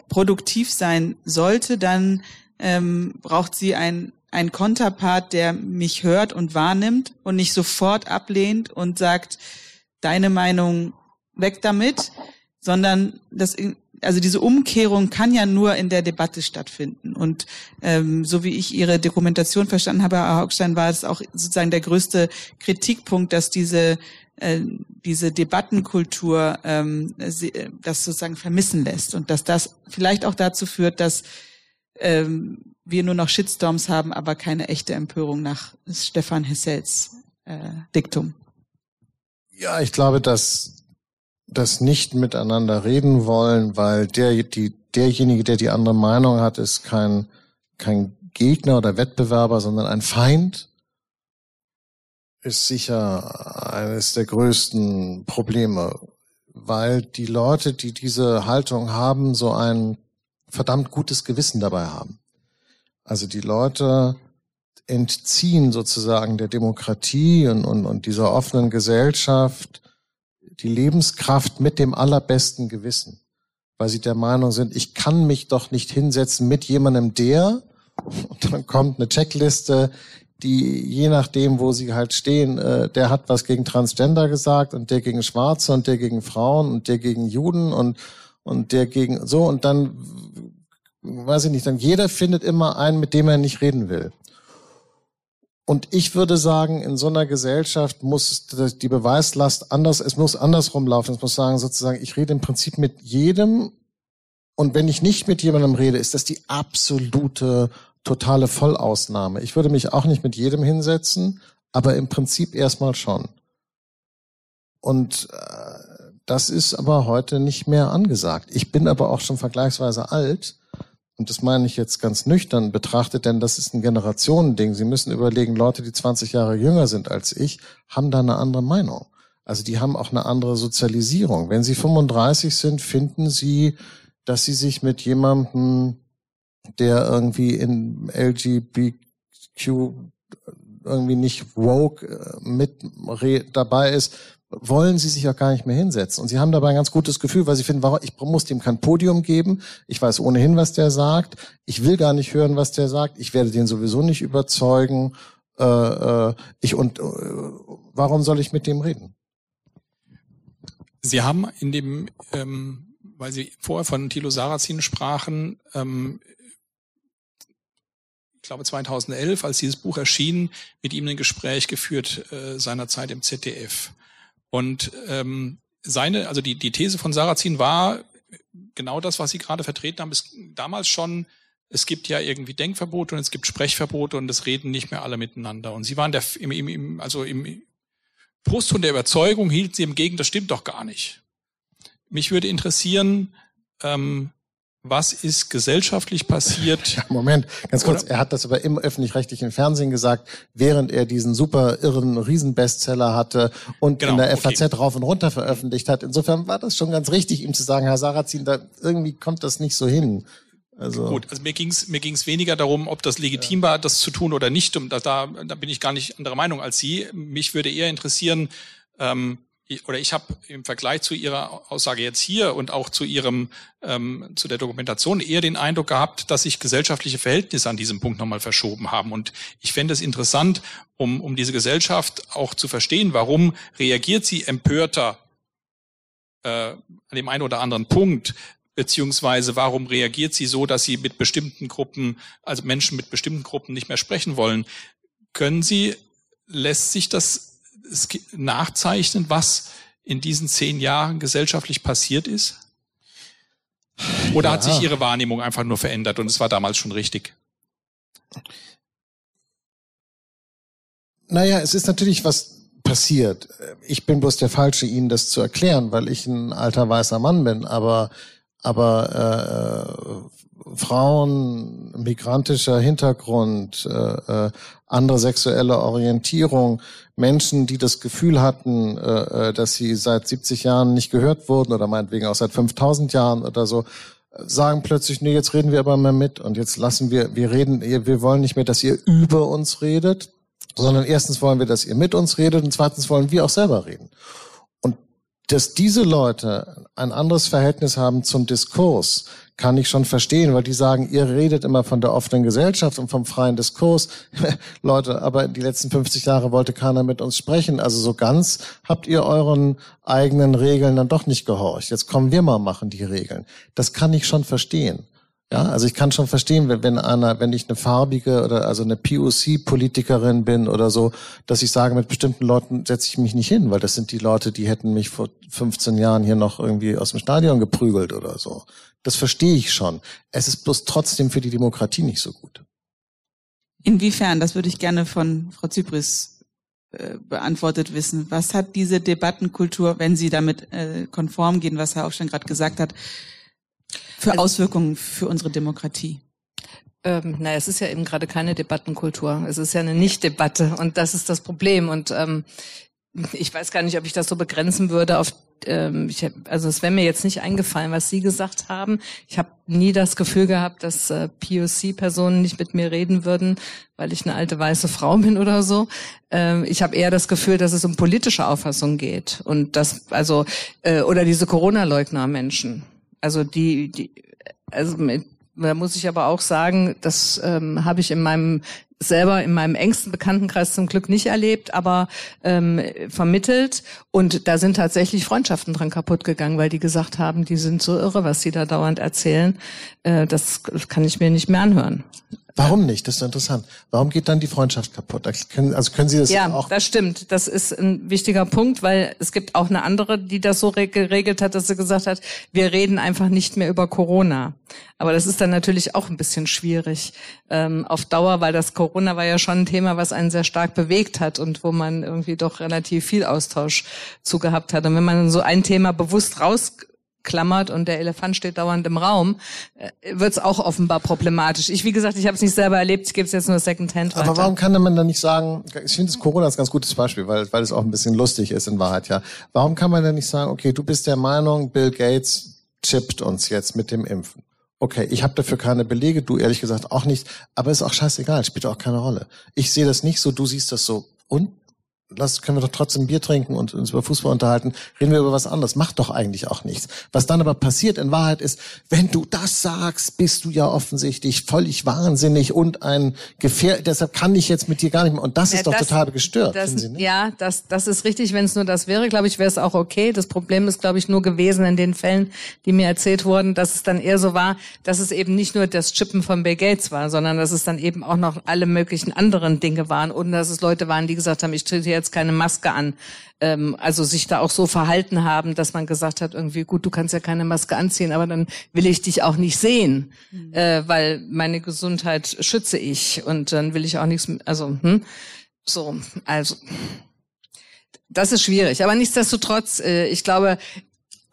produktiv sein sollte, dann ähm, braucht sie ein, ein Konterpart, der mich hört und wahrnimmt und nicht sofort ablehnt und sagt, deine Meinung weg damit, sondern das also diese Umkehrung kann ja nur in der Debatte stattfinden. Und ähm, so wie ich Ihre Dokumentation verstanden habe, Herr Haugstein, war es auch sozusagen der größte Kritikpunkt, dass diese äh, diese Debattenkultur ähm, äh, das sozusagen vermissen lässt und dass das vielleicht auch dazu führt, dass ähm, wir nur noch Shitstorms haben, aber keine echte Empörung nach Stefan Hessels äh, Diktum. Ja, ich glaube, dass das nicht miteinander reden wollen, weil der, die, derjenige, der die andere Meinung hat, ist kein, kein Gegner oder Wettbewerber, sondern ein Feind, ist sicher eines der größten Probleme, weil die Leute, die diese Haltung haben, so ein verdammt gutes Gewissen dabei haben. Also die Leute entziehen sozusagen der Demokratie und, und, und dieser offenen Gesellschaft die Lebenskraft mit dem allerbesten Gewissen, weil sie der Meinung sind, ich kann mich doch nicht hinsetzen mit jemandem, der, und dann kommt eine Checkliste, die je nachdem, wo sie halt stehen, äh, der hat was gegen Transgender gesagt und der gegen Schwarze und der gegen Frauen und der gegen Juden und und der gegen so und dann weiß ich nicht, dann jeder findet immer einen, mit dem er nicht reden will. Und ich würde sagen, in so einer Gesellschaft muss die Beweislast anders, es muss andersrum laufen. Es muss sagen, sozusagen, ich rede im Prinzip mit jedem. Und wenn ich nicht mit jemandem rede, ist das die absolute, totale Vollausnahme. Ich würde mich auch nicht mit jedem hinsetzen, aber im Prinzip erstmal schon. Und äh, das ist aber heute nicht mehr angesagt. Ich bin aber auch schon vergleichsweise alt und das meine ich jetzt ganz nüchtern betrachtet, denn das ist ein Generationending. Sie müssen überlegen, Leute, die 20 Jahre jünger sind als ich, haben da eine andere Meinung. Also die haben auch eine andere Sozialisierung. Wenn sie 35 sind, finden sie, dass sie sich mit jemandem, der irgendwie in LGBTQ irgendwie nicht woke äh, mit dabei ist, wollen sie sich auch gar nicht mehr hinsetzen. Und sie haben dabei ein ganz gutes Gefühl, weil sie finden, warum, ich muss dem kein Podium geben. Ich weiß ohnehin, was der sagt. Ich will gar nicht hören, was der sagt. Ich werde den sowieso nicht überzeugen. Äh, äh, ich und äh, warum soll ich mit dem reden? Sie haben in dem, ähm, weil Sie vorher von Thilo Sarrazin sprachen, ähm, ich glaube 2011, als dieses Buch erschien, mit ihm ein Gespräch geführt äh, seiner Zeit im ZDF. Und ähm, seine, also die, die These von Sarrazin war genau das, was Sie gerade vertreten haben, ist damals schon, es gibt ja irgendwie Denkverbote und es gibt Sprechverbote und es reden nicht mehr alle miteinander. Und Sie waren der, im, im, im, also im Brustton der Überzeugung hielten Sie im Gegenteil, das stimmt doch gar nicht. Mich würde interessieren, ähm, was ist gesellschaftlich passiert? Ja, Moment, ganz kurz. Er hat das aber im öffentlich-rechtlichen Fernsehen gesagt, während er diesen super irren Riesenbestseller hatte und genau, in der FAZ okay. rauf und runter veröffentlicht hat. Insofern war das schon ganz richtig, ihm zu sagen, Herr Sarrazin, da irgendwie kommt das nicht so hin. Also Gut, also mir ging es mir ging's weniger darum, ob das legitim war, das zu tun oder nicht. Da, da, da bin ich gar nicht anderer Meinung als Sie. Mich würde eher interessieren, ähm, oder ich habe im Vergleich zu Ihrer Aussage jetzt hier und auch zu Ihrem ähm, zu der Dokumentation eher den Eindruck gehabt, dass sich gesellschaftliche Verhältnisse an diesem Punkt nochmal verschoben haben. Und ich fände es interessant, um, um diese Gesellschaft auch zu verstehen, warum reagiert sie empörter äh, an dem einen oder anderen Punkt, beziehungsweise warum reagiert sie so, dass sie mit bestimmten Gruppen, also Menschen mit bestimmten Gruppen nicht mehr sprechen wollen. Können Sie, lässt sich das nachzeichnen, was in diesen zehn Jahren gesellschaftlich passiert ist? Oder ja. hat sich Ihre Wahrnehmung einfach nur verändert und es war damals schon richtig? Naja, es ist natürlich was passiert. Ich bin bloß der Falsche, Ihnen das zu erklären, weil ich ein alter weißer Mann bin. Aber, aber äh, Frauen, migrantischer Hintergrund, äh, äh, andere sexuelle Orientierung, Menschen, die das Gefühl hatten, äh, äh dass sie seit 70 Jahren nicht gehört wurden oder meinetwegen auch seit 5000 Jahren oder so, sagen plötzlich, nee, jetzt reden wir aber mal mit und jetzt lassen wir, wir reden, wir wollen nicht mehr, dass ihr über uns redet, sondern erstens wollen wir, dass ihr mit uns redet und zweitens wollen wir auch selber reden. Und dass diese Leute ein anderes Verhältnis haben zum Diskurs, kann ich schon verstehen, weil die sagen, ihr redet immer von der offenen Gesellschaft und vom freien Diskurs. Leute, aber die letzten 50 Jahre wollte keiner mit uns sprechen. Also so ganz habt ihr euren eigenen Regeln dann doch nicht gehorcht. Jetzt kommen wir mal machen die Regeln. Das kann ich schon verstehen. Ja, also ich kann schon verstehen, wenn, wenn einer, wenn ich eine farbige oder also eine POC-Politikerin bin oder so, dass ich sage, mit bestimmten Leuten setze ich mich nicht hin, weil das sind die Leute, die hätten mich vor 15 Jahren hier noch irgendwie aus dem Stadion geprügelt oder so. Das verstehe ich schon. Es ist bloß trotzdem für die Demokratie nicht so gut. Inwiefern? Das würde ich gerne von Frau Zypris äh, beantwortet wissen. Was hat diese Debattenkultur, wenn Sie damit äh, konform gehen, was Herr schon gerade gesagt hat, für also, Auswirkungen für unsere Demokratie? Ähm, naja, es ist ja eben gerade keine Debattenkultur. Es ist ja eine Nicht-Debatte und das ist das Problem. Und ähm, ich weiß gar nicht, ob ich das so begrenzen würde auf ähm, ich hab, also es wäre mir jetzt nicht eingefallen, was Sie gesagt haben. Ich habe nie das Gefühl gehabt, dass äh, POC-Personen nicht mit mir reden würden, weil ich eine alte weiße Frau bin oder so. Ähm, ich habe eher das Gefühl, dass es um politische Auffassung geht und das also äh, oder diese Corona-Leugner-Menschen. Also die, die also mit, da muss ich aber auch sagen, das ähm, habe ich in meinem selber in meinem engsten Bekanntenkreis zum Glück nicht erlebt, aber ähm, vermittelt. Und da sind tatsächlich Freundschaften dran kaputt gegangen, weil die gesagt haben, die sind so irre, was sie da dauernd erzählen. Äh, das kann ich mir nicht mehr anhören. Warum nicht? Das ist interessant. Warum geht dann die Freundschaft kaputt? Also können Sie das ja, auch? Ja, das stimmt. Das ist ein wichtiger Punkt, weil es gibt auch eine andere, die das so geregelt hat, dass sie gesagt hat, wir reden einfach nicht mehr über Corona. Aber das ist dann natürlich auch ein bisschen schwierig ähm, auf Dauer, weil das Corona war ja schon ein Thema, was einen sehr stark bewegt hat und wo man irgendwie doch relativ viel Austausch zu gehabt hat. Und wenn man so ein Thema bewusst raus klammert und der Elefant steht dauernd im Raum, äh, wird es auch offenbar problematisch. Ich, wie gesagt, ich habe es nicht selber erlebt, ich gebe es jetzt nur Secondhand weiter. Aber warum kann man dann nicht sagen, ich finde das Corona ist ein ganz gutes Beispiel, weil, weil es auch ein bisschen lustig ist in Wahrheit, ja. Warum kann man dann nicht sagen, okay, du bist der Meinung, Bill Gates chippt uns jetzt mit dem Impfen. Okay, ich habe dafür keine Belege, du ehrlich gesagt auch nicht, aber ist auch scheißegal, spielt auch keine Rolle. Ich sehe das nicht so, du siehst das so. Und lass, können wir doch trotzdem Bier trinken und uns über Fußball unterhalten, reden wir über was anderes. Macht doch eigentlich auch nichts. Was dann aber passiert in Wahrheit ist, wenn du das sagst, bist du ja offensichtlich völlig wahnsinnig und ein Gefähr, deshalb kann ich jetzt mit dir gar nicht mehr. Und das ja, ist doch das, total gestört. Das, Sie, ne? Ja, das, das ist richtig. Wenn es nur das wäre, glaube ich, wäre es auch okay. Das Problem ist, glaube ich, nur gewesen in den Fällen, die mir erzählt wurden, dass es dann eher so war, dass es eben nicht nur das Chippen von Bill Gates war, sondern dass es dann eben auch noch alle möglichen anderen Dinge waren und dass es Leute waren, die gesagt haben, ich trete jetzt keine Maske an. Ähm, also sich da auch so verhalten haben, dass man gesagt hat, irgendwie, gut, du kannst ja keine Maske anziehen, aber dann will ich dich auch nicht sehen, mhm. äh, weil meine Gesundheit schütze ich und dann will ich auch nichts, also, hm, so, also. Das ist schwierig, aber nichtsdestotrotz, äh, ich glaube,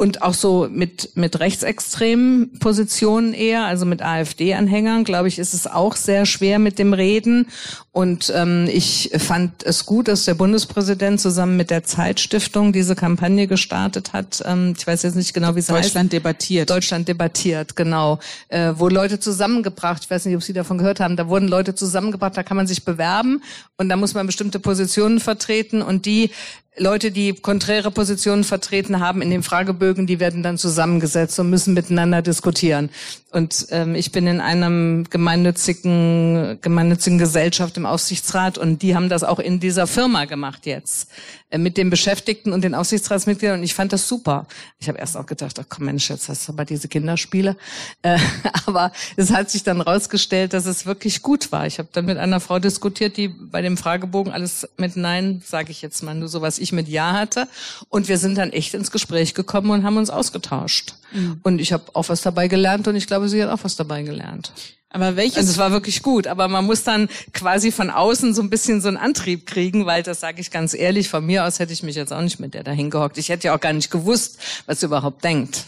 und auch so mit, mit rechtsextremen Positionen eher, also mit AfD-Anhängern, glaube ich, ist es auch sehr schwer mit dem Reden. Und ähm, ich fand es gut, dass der Bundespräsident zusammen mit der Zeitstiftung diese Kampagne gestartet hat. Ähm, ich weiß jetzt nicht genau, wie es heißt. Deutschland debattiert. Deutschland debattiert, genau. Äh, wo Leute zusammengebracht, ich weiß nicht, ob Sie davon gehört haben, da wurden Leute zusammengebracht, da kann man sich bewerben und da muss man bestimmte Positionen vertreten und die Leute, die konträre Positionen vertreten haben in den Fragebögen, die werden dann zusammengesetzt und müssen miteinander diskutieren. Und ähm, ich bin in einem gemeinnützigen, gemeinnützigen Gesellschaft im Aufsichtsrat und die haben das auch in dieser Firma gemacht jetzt äh, mit den Beschäftigten und den Aufsichtsratsmitgliedern und ich fand das super. Ich habe erst auch gedacht, ach komm Mensch, jetzt hast du aber diese Kinderspiele. Äh, aber es hat sich dann rausgestellt, dass es wirklich gut war. Ich habe dann mit einer Frau diskutiert, die bei dem Fragebogen alles mit Nein, sage ich jetzt mal, nur so was ich mit Ja hatte. Und wir sind dann echt ins Gespräch gekommen und haben uns ausgetauscht. Mhm. Und ich habe auch was dabei gelernt und ich glaube, sie hat auch was dabei gelernt. Aber welches? Also es war wirklich gut, aber man muss dann quasi von außen so ein bisschen so einen Antrieb kriegen, weil das sage ich ganz ehrlich, von mir aus hätte ich mich jetzt auch nicht mit der dahin gehockt. Ich hätte ja auch gar nicht gewusst, was sie überhaupt denkt.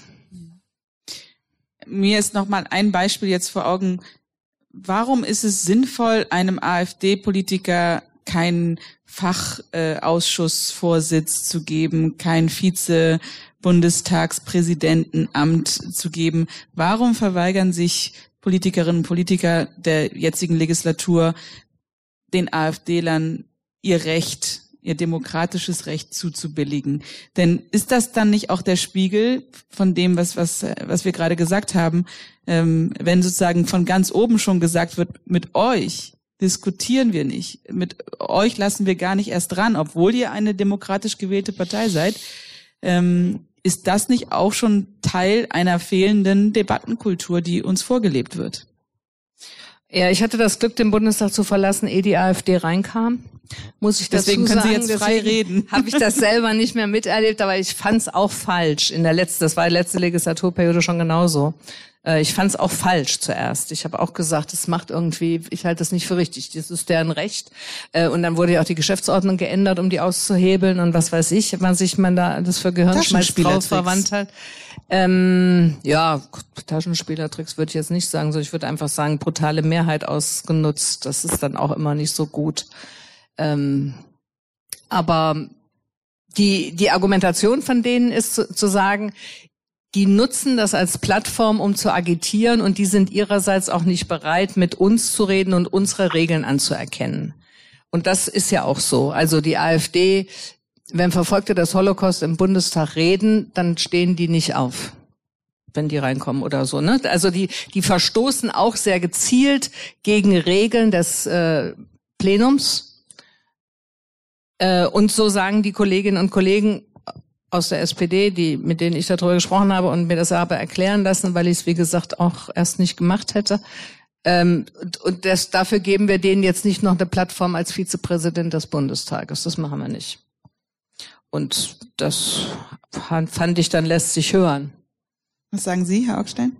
Mir ist noch mal ein Beispiel jetzt vor Augen. Warum ist es sinnvoll, einem AfD-Politiker keinen Fachausschussvorsitz äh, zu geben, kein Vize-Bundestagspräsidentenamt zu geben? Warum verweigern sich Politikerinnen und Politiker der jetzigen Legislatur den AfD-Lern ihr Recht, ihr demokratisches Recht zuzubilligen. Denn ist das dann nicht auch der Spiegel von dem, was, was, was wir gerade gesagt haben, ähm, wenn sozusagen von ganz oben schon gesagt wird, mit euch diskutieren wir nicht, mit euch lassen wir gar nicht erst dran, obwohl ihr eine demokratisch gewählte Partei seid, ähm, ist das nicht auch schon Teil einer fehlenden Debattenkultur, die uns vorgelebt wird? Ja, ich hatte das Glück, den Bundestag zu verlassen, ehe die AfD reinkam. Muss ich deswegen dazu sagen, können Sie jetzt frei reden. Habe ich das selber nicht mehr miterlebt, aber ich fand es auch falsch. In der letzten, das war die letzte Legislaturperiode schon genauso. Äh, ich fand es auch falsch zuerst. Ich habe auch gesagt, es macht irgendwie, ich halte das nicht für richtig. Das ist deren Recht. Äh, und dann wurde ja auch die Geschäftsordnung geändert, um die auszuhebeln und was weiß ich, was sich man da das für Gehirnschmalz drauf verwandt hat. Ähm, ja, Taschenspielertricks würde ich jetzt nicht sagen, so ich würde einfach sagen, brutale Mehrheit ausgenutzt. Das ist dann auch immer nicht so gut. Ähm, aber die, die Argumentation von denen ist zu, zu sagen, die nutzen das als Plattform, um zu agitieren und die sind ihrerseits auch nicht bereit, mit uns zu reden und unsere Regeln anzuerkennen. Und das ist ja auch so. Also die AfD, wenn Verfolgte des Holocaust im Bundestag reden, dann stehen die nicht auf wenn die reinkommen oder so. Ne? Also die, die verstoßen auch sehr gezielt gegen Regeln des äh, Plenums. Äh, und so sagen die Kolleginnen und Kollegen, aus der SPD, die, mit denen ich darüber gesprochen habe und mir das habe erklären lassen, weil ich es, wie gesagt, auch erst nicht gemacht hätte. Ähm, und und das, dafür geben wir denen jetzt nicht noch eine Plattform als Vizepräsident des Bundestages. Das machen wir nicht. Und das fand ich dann lässt sich hören. Was sagen Sie, Herr Augstein?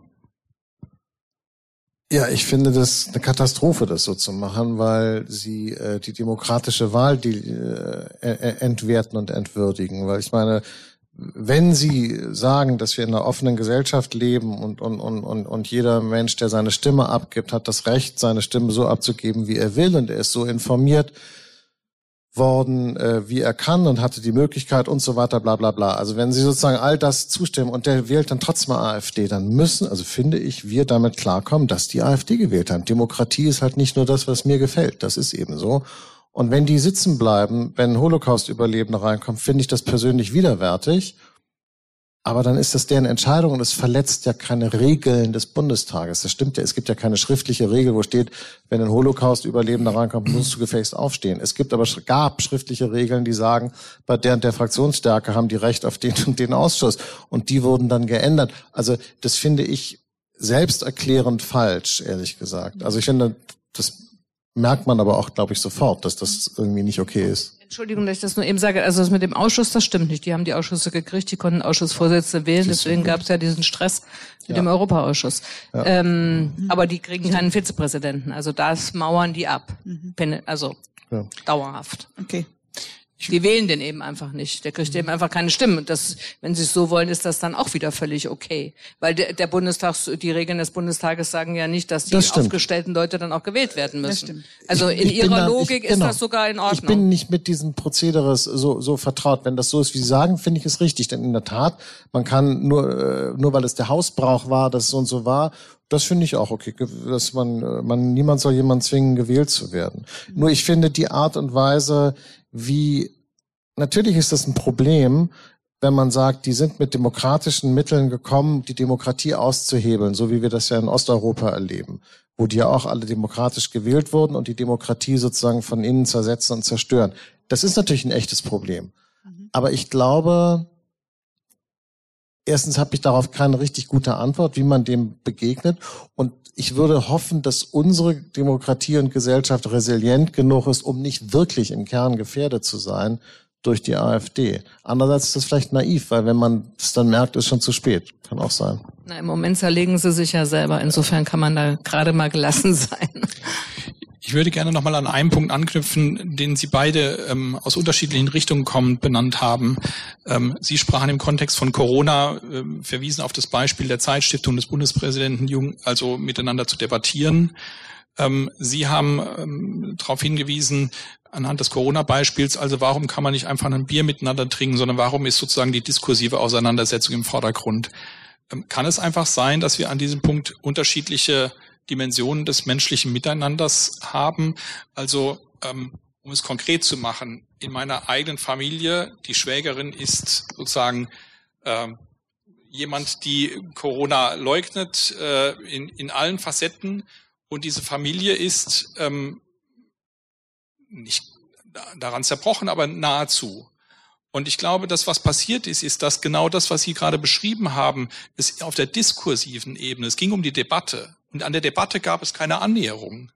Ja, ich finde das eine Katastrophe, das so zu machen, weil sie äh, die demokratische Wahl die, äh, entwerten und entwürdigen. Weil ich meine, wenn Sie sagen, dass wir in einer offenen Gesellschaft leben und, und, und, und, und jeder Mensch, der seine Stimme abgibt, hat das Recht, seine Stimme so abzugeben, wie er will und er ist so informiert, worden, äh, wie er kann und hatte die Möglichkeit und so weiter, bla bla bla. Also wenn Sie sozusagen all das zustimmen und der wählt dann trotzdem AfD, dann müssen, also finde ich, wir damit klarkommen, dass die AfD gewählt haben. Demokratie ist halt nicht nur das, was mir gefällt. Das ist eben so. Und wenn die sitzen bleiben, wenn Holocaust-Überlebende reinkommen, finde ich das persönlich widerwärtig. Aber dann ist das deren Entscheidung und es verletzt ja keine Regeln des Bundestages. Das stimmt ja. Es gibt ja keine schriftliche Regel, wo steht, wenn ein Holocaust-Überlebender reinkommt, musst du gefälligst aufstehen. Es gibt aber, gab schriftliche Regeln, die sagen, bei der und der Fraktionsstärke haben die Recht auf den und den Ausschuss. Und die wurden dann geändert. Also das finde ich selbsterklärend falsch, ehrlich gesagt. Also ich finde, das merkt man aber auch, glaube ich, sofort, dass das irgendwie nicht okay ist. Entschuldigung, dass ich das nur eben sage. Also das mit dem Ausschuss, das stimmt nicht. Die haben die Ausschüsse gekriegt, die konnten Ausschussvorsitzende wählen. Deswegen gab es ja diesen Stress mit ja. dem Europaausschuss. Ja. Ähm, mhm. Aber die kriegen keinen Vizepräsidenten. Also das mauern die ab. Mhm. Also ja. dauerhaft. Okay. Die wählen den eben einfach nicht. Der kriegt eben einfach keine Stimmen. Das, wenn sie es so wollen, ist das dann auch wieder völlig okay. Weil der, der Bundestag, die Regeln des Bundestages sagen ja nicht, dass die das aufgestellten Leute dann auch gewählt werden müssen. Also in ich ihrer da, Logik ich, genau, ist das sogar in Ordnung. Ich bin nicht mit diesem Prozedere so, so vertraut. Wenn das so ist, wie Sie sagen, finde ich es richtig. Denn in der Tat, man kann nur, äh, nur weil es der Hausbrauch war, dass es so und so war, das finde ich auch okay, dass man, äh, man, niemand soll jemand zwingen, gewählt zu werden. Nur ich finde die Art und Weise, wie, natürlich ist das ein Problem, wenn man sagt, die sind mit demokratischen Mitteln gekommen, die Demokratie auszuhebeln, so wie wir das ja in Osteuropa erleben, wo die ja auch alle demokratisch gewählt wurden und die Demokratie sozusagen von innen zersetzen und zerstören. Das ist natürlich ein echtes Problem. Mhm. Aber ich glaube, erstens habe ich darauf keine richtig gute Antwort, wie man dem begegnet. Und ich würde hoffen, dass unsere Demokratie und Gesellschaft resilient genug ist, um nicht wirklich im Kern gefährdet zu sein, durch die AfD. Andererseits ist das vielleicht naiv, weil wenn man es dann merkt, ist schon zu spät. Kann auch sein. Na, im Moment zerlegen sie sich ja selber. Insofern kann man da gerade mal gelassen sein. Ich würde gerne nochmal an einen Punkt anknüpfen, den Sie beide ähm, aus unterschiedlichen Richtungen kommend benannt haben. Ähm, Sie sprachen im Kontext von Corona, äh, verwiesen auf das Beispiel der Zeitstiftung des Bundespräsidenten Jung, also miteinander zu debattieren. Ähm, Sie haben ähm, darauf hingewiesen, anhand des Corona-Beispiels, also warum kann man nicht einfach ein Bier miteinander trinken, sondern warum ist sozusagen die diskursive Auseinandersetzung im Vordergrund? Ähm, kann es einfach sein, dass wir an diesem Punkt unterschiedliche Dimensionen des menschlichen Miteinanders haben? Also, ähm, um es konkret zu machen, in meiner eigenen Familie, die Schwägerin ist sozusagen äh, jemand, die Corona leugnet äh, in, in allen Facetten. Und diese Familie ist ähm, nicht daran zerbrochen, aber nahezu. Und ich glaube, das, was passiert ist, ist, dass genau das, was Sie gerade beschrieben haben, ist auf der diskursiven Ebene. Es ging um die Debatte. Und an der Debatte gab es keine Annäherung.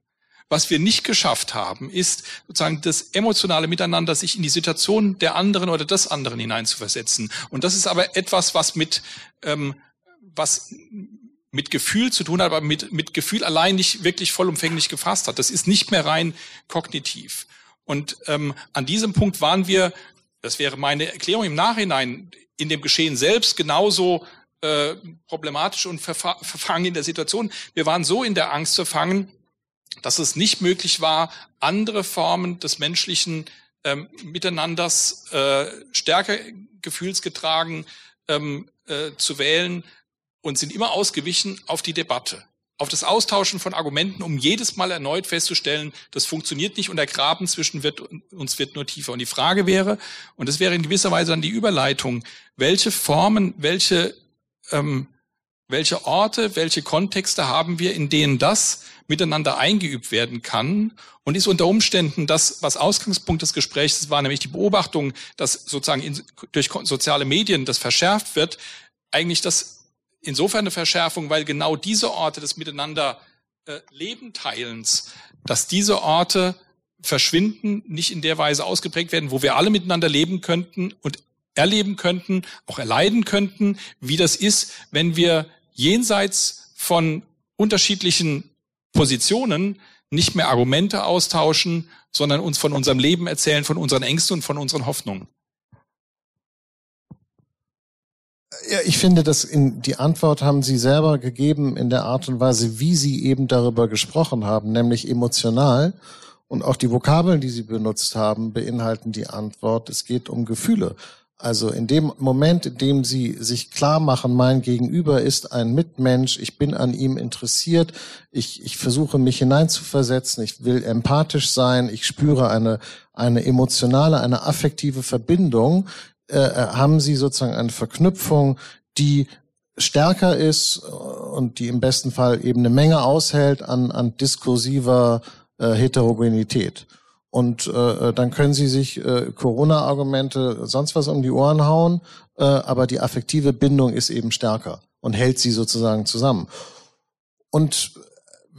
Was wir nicht geschafft haben, ist sozusagen das emotionale Miteinander, sich in die Situation der anderen oder des anderen hineinzuversetzen. Und das ist aber etwas, was mit, ähm, was mit Gefühl zu tun hat, aber mit, mit Gefühl allein nicht wirklich vollumfänglich gefasst hat. Das ist nicht mehr rein kognitiv. Und ähm, an diesem Punkt waren wir, das wäre meine Erklärung im Nachhinein, in dem Geschehen selbst genauso äh, problematisch und verfa verfangen in der Situation. Wir waren so in der Angst verfangen, dass es nicht möglich war, andere Formen des menschlichen ähm, Miteinanders äh, stärker gefühlsgetragen ähm, äh, zu wählen, und sind immer ausgewichen auf die Debatte, auf das Austauschen von Argumenten, um jedes Mal erneut festzustellen, das funktioniert nicht und der Graben zwischen wird, uns wird nur tiefer. Und die Frage wäre, und das wäre in gewisser Weise dann die Überleitung, welche Formen, welche, ähm, welche Orte, welche Kontexte haben wir, in denen das miteinander eingeübt werden kann? Und ist unter Umständen das, was Ausgangspunkt des Gesprächs war, nämlich die Beobachtung, dass sozusagen in, durch soziale Medien das verschärft wird, eigentlich das insofern eine Verschärfung, weil genau diese Orte des Miteinander äh, Leben teilens, dass diese Orte verschwinden, nicht in der Weise ausgeprägt werden, wo wir alle miteinander leben könnten und erleben könnten, auch erleiden könnten, wie das ist, wenn wir jenseits von unterschiedlichen Positionen nicht mehr Argumente austauschen, sondern uns von unserem Leben erzählen, von unseren Ängsten und von unseren Hoffnungen. Ja, ich finde, dass in die Antwort haben Sie selber gegeben in der Art und Weise, wie Sie eben darüber gesprochen haben, nämlich emotional. Und auch die Vokabeln, die Sie benutzt haben, beinhalten die Antwort. Es geht um Gefühle. Also in dem Moment, in dem Sie sich klar machen, mein Gegenüber ist ein Mitmensch, ich bin an ihm interessiert, ich, ich versuche mich hineinzuversetzen, ich will empathisch sein, ich spüre eine, eine emotionale, eine affektive Verbindung, äh, äh, haben sie sozusagen eine Verknüpfung, die stärker ist und die im besten Fall eben eine Menge aushält an, an diskursiver äh, Heterogenität. Und äh, äh dann können Sie sich äh, Corona-Argumente sonst was um die Ohren hauen, äh, aber die affektive Bindung ist eben stärker und hält sie sozusagen zusammen. Und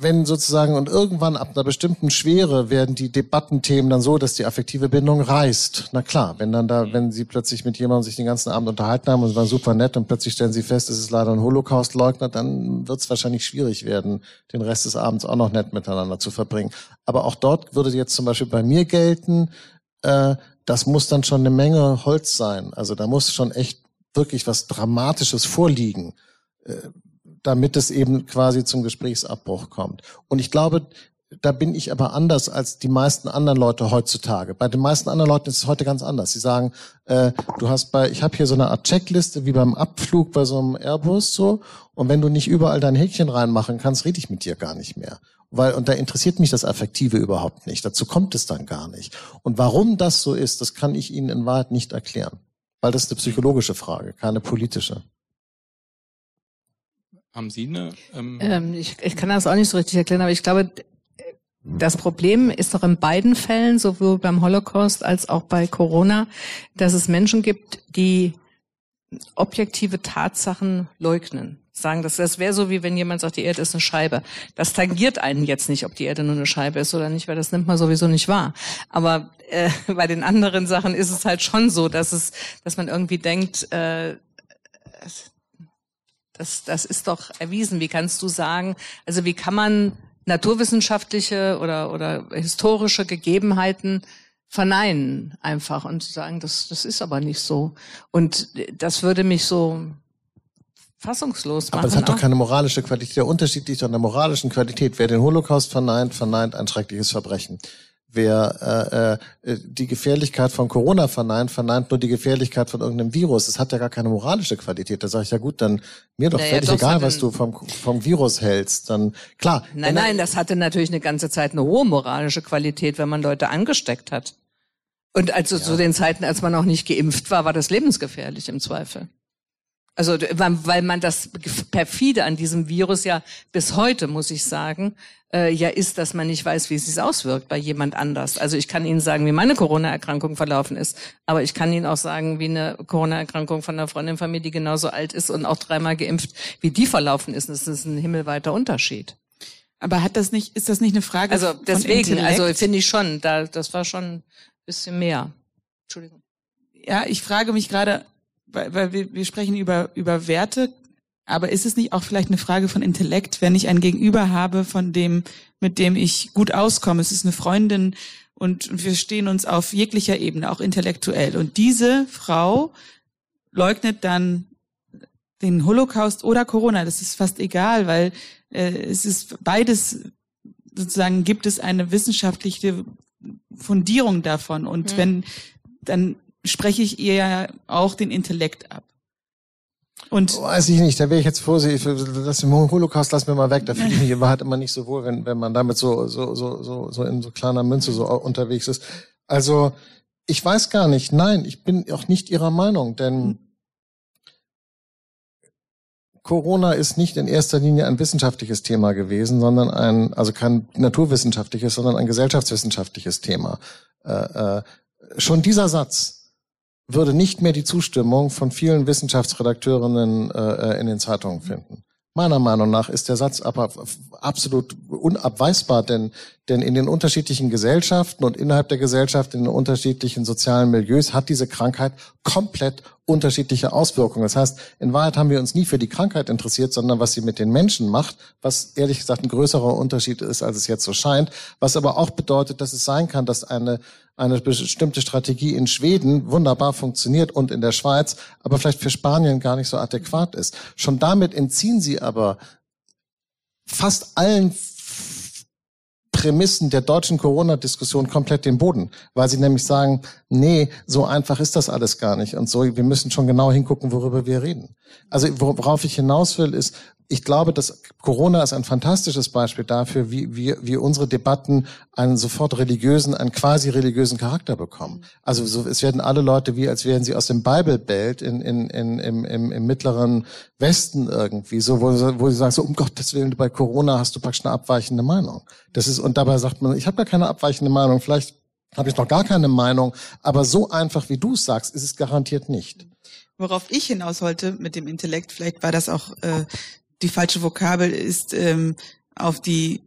wenn sozusagen und irgendwann ab einer bestimmten Schwere werden die Debattenthemen dann so, dass die affektive Bindung reißt. Na klar, wenn dann da, wenn sie plötzlich mit jemandem sich den ganzen Abend unterhalten haben und es war super nett und plötzlich stellen sie fest, es ist leider ein Holocaust-Leugner, dann wird es wahrscheinlich schwierig werden, den Rest des Abends auch noch nett miteinander zu verbringen. Aber auch dort würde jetzt zum Beispiel bei mir gelten, äh, das muss dann schon eine Menge Holz sein. Also da muss schon echt wirklich was Dramatisches vorliegen äh, damit es eben quasi zum Gesprächsabbruch kommt. Und ich glaube, da bin ich aber anders als die meisten anderen Leute heutzutage. Bei den meisten anderen Leuten ist es heute ganz anders. Sie sagen, äh, du hast bei, ich habe hier so eine Art Checkliste wie beim Abflug bei so einem Airbus so. Und wenn du nicht überall dein Häkchen reinmachen kannst, rede ich mit dir gar nicht mehr. Weil, und da interessiert mich das Affektive überhaupt nicht. Dazu kommt es dann gar nicht. Und warum das so ist, das kann ich Ihnen in Wahrheit nicht erklären. Weil das ist eine psychologische Frage, keine politische. Haben Sie eine? Ähm ähm, ich, ich kann das auch nicht so richtig erklären, aber ich glaube, das Problem ist doch in beiden Fällen, sowohl beim Holocaust als auch bei Corona, dass es Menschen gibt, die objektive Tatsachen leugnen. Sagen, das, das wäre so, wie wenn jemand sagt, die Erde ist eine Scheibe. Das tangiert einen jetzt nicht, ob die Erde nur eine Scheibe ist oder nicht, weil das nimmt man sowieso nicht wahr. Aber äh, bei den anderen Sachen ist es halt schon so, dass es, dass man irgendwie denkt, äh, das, das ist doch erwiesen. Wie kannst du sagen, also wie kann man naturwissenschaftliche oder, oder historische Gegebenheiten verneinen einfach und sagen, das, das ist aber nicht so. Und das würde mich so fassungslos machen. Aber es hat doch keine moralische Qualität. Der Unterschied liegt an der moralischen Qualität. Wer den Holocaust verneint, verneint ein schreckliches Verbrechen. Wer äh, äh, die Gefährlichkeit von Corona verneint, verneint nur die Gefährlichkeit von irgendeinem Virus. Das hat ja gar keine moralische Qualität. Da sage ich ja gut, dann mir doch naja, völlig doch, egal, was du vom, vom Virus hältst. Dann klar. Nein, nein, das hatte natürlich eine ganze Zeit eine hohe moralische Qualität, wenn man Leute angesteckt hat. Und also ja. zu den Zeiten, als man noch nicht geimpft war, war das lebensgefährlich im Zweifel. Also weil man das perfide an diesem Virus ja bis heute, muss ich sagen, äh, ja ist, dass man nicht weiß, wie es sich auswirkt bei jemand anders. Also ich kann Ihnen sagen, wie meine Corona-Erkrankung verlaufen ist, aber ich kann Ihnen auch sagen, wie eine Corona-Erkrankung von einer Freundin von mir, die genauso alt ist und auch dreimal geimpft, wie die verlaufen ist. Das ist ein himmelweiter Unterschied. Aber hat das nicht, ist das nicht eine Frage? Also deswegen, also finde ich schon, da, das war schon ein bisschen mehr. Entschuldigung. Ja, ich frage mich gerade, weil, weil wir, wir sprechen über, über Werte, aber ist es nicht auch vielleicht eine Frage von Intellekt, wenn ich ein Gegenüber habe, von dem, mit dem ich gut auskomme? Es ist eine Freundin und, wir stehen uns auf jeglicher Ebene, auch intellektuell. Und diese Frau leugnet dann den Holocaust oder Corona. Das ist fast egal, weil äh, es ist beides sozusagen gibt es eine wissenschaftliche Fundierung davon. Und mhm. wenn dann spreche ich ihr ja auch den Intellekt ab. Und weiß ich nicht, da wäre ich jetzt vorsichtig. Das im Holocaust lassen wir mal weg. Da fühle ich mich immer halt immer nicht so wohl, wenn, wenn man damit so, so, so, so, so in so kleiner Münze so unterwegs ist. Also, ich weiß gar nicht. Nein, ich bin auch nicht Ihrer Meinung, denn Corona ist nicht in erster Linie ein wissenschaftliches Thema gewesen, sondern ein, also kein naturwissenschaftliches, sondern ein gesellschaftswissenschaftliches Thema. Äh, äh, schon dieser Satz würde nicht mehr die Zustimmung von vielen Wissenschaftsredakteurinnen äh, in den Zeitungen finden. Meiner Meinung nach ist der Satz aber absolut unabweisbar, denn, denn in den unterschiedlichen Gesellschaften und innerhalb der Gesellschaft, in den unterschiedlichen sozialen Milieus hat diese Krankheit komplett unterschiedliche Auswirkungen. Das heißt, in Wahrheit haben wir uns nie für die Krankheit interessiert, sondern was sie mit den Menschen macht, was ehrlich gesagt ein größerer Unterschied ist, als es jetzt so scheint, was aber auch bedeutet, dass es sein kann, dass eine eine bestimmte Strategie in Schweden wunderbar funktioniert und in der Schweiz, aber vielleicht für Spanien gar nicht so adäquat ist. Schon damit entziehen sie aber fast allen Prämissen der deutschen Corona-Diskussion komplett den Boden, weil sie nämlich sagen, nee, so einfach ist das alles gar nicht und so, wir müssen schon genau hingucken, worüber wir reden. Also worauf ich hinaus will, ist, ich glaube, dass Corona ist ein fantastisches Beispiel dafür, wie, wie, wie unsere Debatten einen sofort religiösen, einen quasi religiösen Charakter bekommen. Also so, es werden alle Leute wie, als wären sie aus dem Bible Belt in, in, in, im, im, im mittleren Westen irgendwie, so, wo, wo sie sagen, so um Gottes Willen, bei Corona hast du praktisch eine abweichende Meinung. Das ist, und dabei sagt man, ich habe gar keine abweichende Meinung, vielleicht habe ich noch gar keine Meinung, aber so einfach, wie du es sagst, ist es garantiert nicht. Worauf ich hinaus wollte mit dem Intellekt, vielleicht war das auch äh, die falsche Vokabel ist ähm, auf die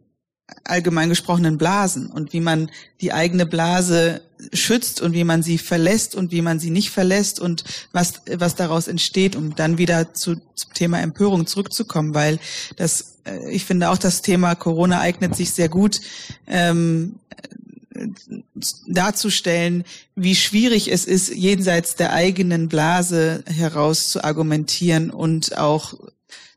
allgemein gesprochenen Blasen und wie man die eigene Blase schützt und wie man sie verlässt und wie man sie nicht verlässt und was, was daraus entsteht, um dann wieder zu, zum Thema Empörung zurückzukommen, weil das, äh, ich finde auch das Thema Corona eignet sich sehr gut, ähm, darzustellen, wie schwierig es ist, jenseits der eigenen Blase heraus zu argumentieren und auch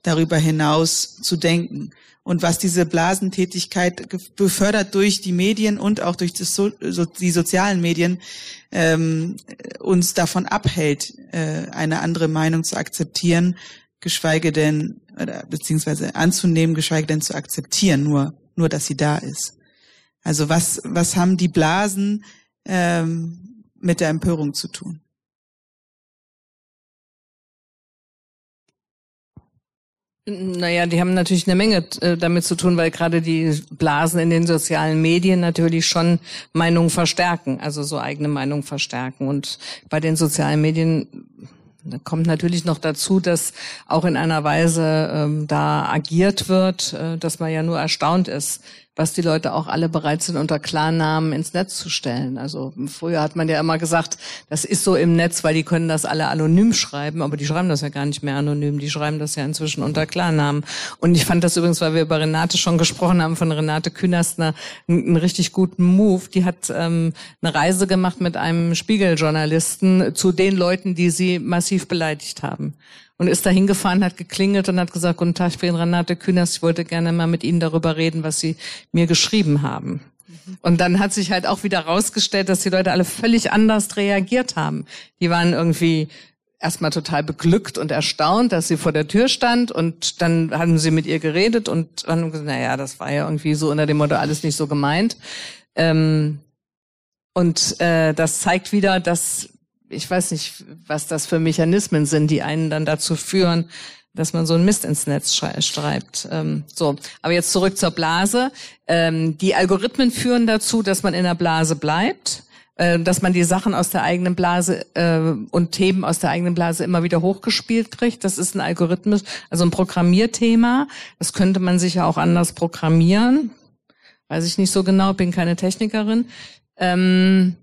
darüber hinaus zu denken. Und was diese Blasentätigkeit befördert durch die Medien und auch durch so, die sozialen Medien ähm, uns davon abhält, äh, eine andere Meinung zu akzeptieren, geschweige denn, oder, beziehungsweise anzunehmen, geschweige denn zu akzeptieren, nur, nur dass sie da ist. Also was, was haben die Blasen ähm, mit der Empörung zu tun? Naja, die haben natürlich eine Menge äh, damit zu tun, weil gerade die Blasen in den sozialen Medien natürlich schon Meinungen verstärken, also so eigene Meinungen verstärken. Und bei den sozialen Medien kommt natürlich noch dazu, dass auch in einer Weise ähm, da agiert wird, äh, dass man ja nur erstaunt ist, was die Leute auch alle bereit sind, unter Klarnamen ins Netz zu stellen. Also früher hat man ja immer gesagt, das ist so im Netz, weil die können das alle anonym schreiben, aber die schreiben das ja gar nicht mehr anonym, die schreiben das ja inzwischen unter Klarnamen. Und ich fand das übrigens, weil wir über Renate schon gesprochen haben, von Renate Künastner, einen, richtig guten Move. Die hat ähm, eine Reise gemacht mit einem Spiegeljournalisten zu den Leuten, die sie massiv beleidigt haben und ist da hingefahren, hat geklingelt und hat gesagt, guten Tag, ich bin Renate Künast, ich wollte gerne mal mit Ihnen darüber reden, was Sie mir geschrieben haben. Und dann hat sich halt auch wieder rausgestellt, dass die Leute alle völlig anders reagiert haben. Die waren irgendwie erstmal total beglückt und erstaunt, dass sie vor der Tür stand und dann haben sie mit ihr geredet und haben gesagt, naja, das war ja irgendwie so unter dem Motto alles nicht so gemeint. Ähm, und äh, das zeigt wieder, dass ich weiß nicht, was das für Mechanismen sind, die einen dann dazu führen, dass man so ein Mist ins Netz schreibt. Ähm, so, aber jetzt zurück zur Blase. Ähm, die Algorithmen führen dazu, dass man in der Blase bleibt, äh, dass man die Sachen aus der eigenen Blase äh, und Themen aus der eigenen Blase immer wieder hochgespielt kriegt. Das ist ein Algorithmus, also ein Programmierthema. Das könnte man sicher auch anders programmieren. Weiß ich nicht so genau, bin keine Technikerin. Ähm,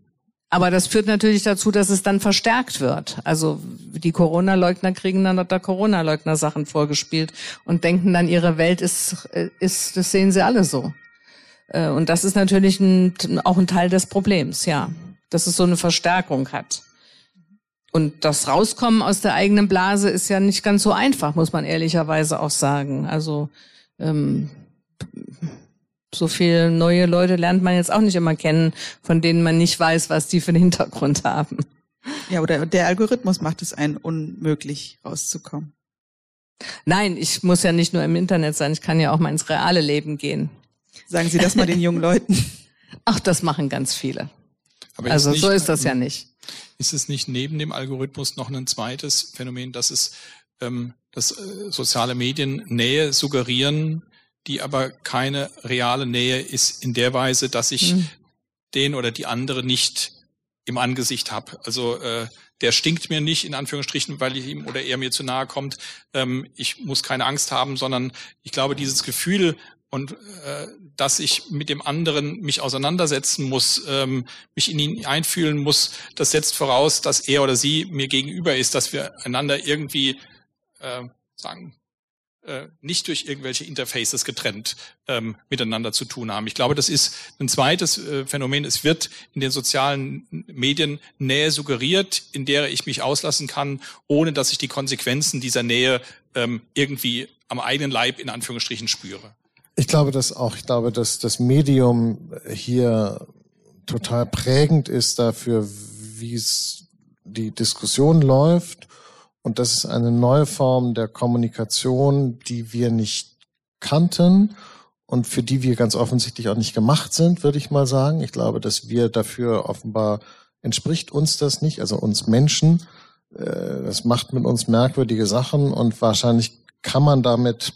aber das führt natürlich dazu, dass es dann verstärkt wird. Also die Corona-Leugner kriegen dann da Corona-Leugner-Sachen vorgespielt und denken dann, ihre Welt ist, ist, das sehen sie alle so. Äh, und das ist natürlich ein, auch ein Teil des Problems, ja. Dass es so eine Verstärkung hat. Und das Rauskommen aus der eigenen Blase ist ja nicht ganz so einfach, muss man ehrlicherweise auch sagen. Also ähm, so viele neue Leute lernt man jetzt auch nicht immer kennen, von denen man nicht weiß, was die für einen Hintergrund haben. Ja, oder der Algorithmus macht es einen unmöglich rauszukommen. Nein, ich muss ja nicht nur im Internet sein, ich kann ja auch mal ins reale Leben gehen. Sagen Sie das mal den jungen Leuten. Ach, das machen ganz viele. Aber also nicht, so ist das ja nicht. Ist es nicht neben dem Algorithmus noch ein zweites Phänomen, dass es ähm, dass äh, soziale Medien Nähe suggerieren, die aber keine reale Nähe ist in der Weise, dass ich mhm. den oder die andere nicht im Angesicht habe. Also äh, der stinkt mir nicht in Anführungsstrichen, weil ich ihm oder er mir zu nahe kommt. Ähm, ich muss keine Angst haben, sondern ich glaube, dieses Gefühl und äh, dass ich mit dem anderen mich auseinandersetzen muss, ähm, mich in ihn einfühlen muss, das setzt voraus, dass er oder sie mir gegenüber ist, dass wir einander irgendwie äh, sagen äh, nicht durch irgendwelche Interfaces getrennt ähm, miteinander zu tun haben. Ich glaube, das ist ein zweites äh, Phänomen. Es wird in den sozialen Medien Nähe suggeriert, in der ich mich auslassen kann, ohne dass ich die Konsequenzen dieser Nähe ähm, irgendwie am eigenen Leib in Anführungsstrichen spüre. Ich glaube, dass auch, ich glaube, dass das Medium hier total prägend ist dafür, wie es die Diskussion läuft und das ist eine neue Form der Kommunikation, die wir nicht kannten und für die wir ganz offensichtlich auch nicht gemacht sind, würde ich mal sagen. Ich glaube, dass wir dafür offenbar entspricht uns das nicht, also uns Menschen. Äh, das macht mit uns merkwürdige Sachen und wahrscheinlich kann man damit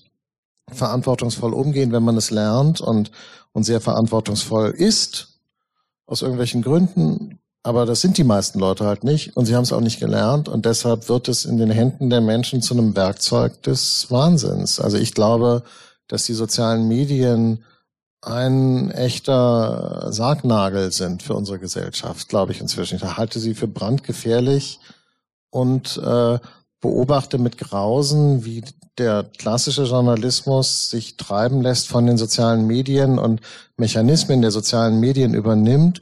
verantwortungsvoll umgehen, wenn man es lernt und, und sehr verantwortungsvoll ist. Aus irgendwelchen Gründen aber das sind die meisten Leute halt nicht und sie haben es auch nicht gelernt und deshalb wird es in den Händen der Menschen zu einem Werkzeug des Wahnsinns. Also ich glaube, dass die sozialen Medien ein echter Sargnagel sind für unsere Gesellschaft, glaube ich inzwischen. Ich halte sie für brandgefährlich und äh, beobachte mit Grausen, wie der klassische Journalismus sich treiben lässt von den sozialen Medien und Mechanismen der sozialen Medien übernimmt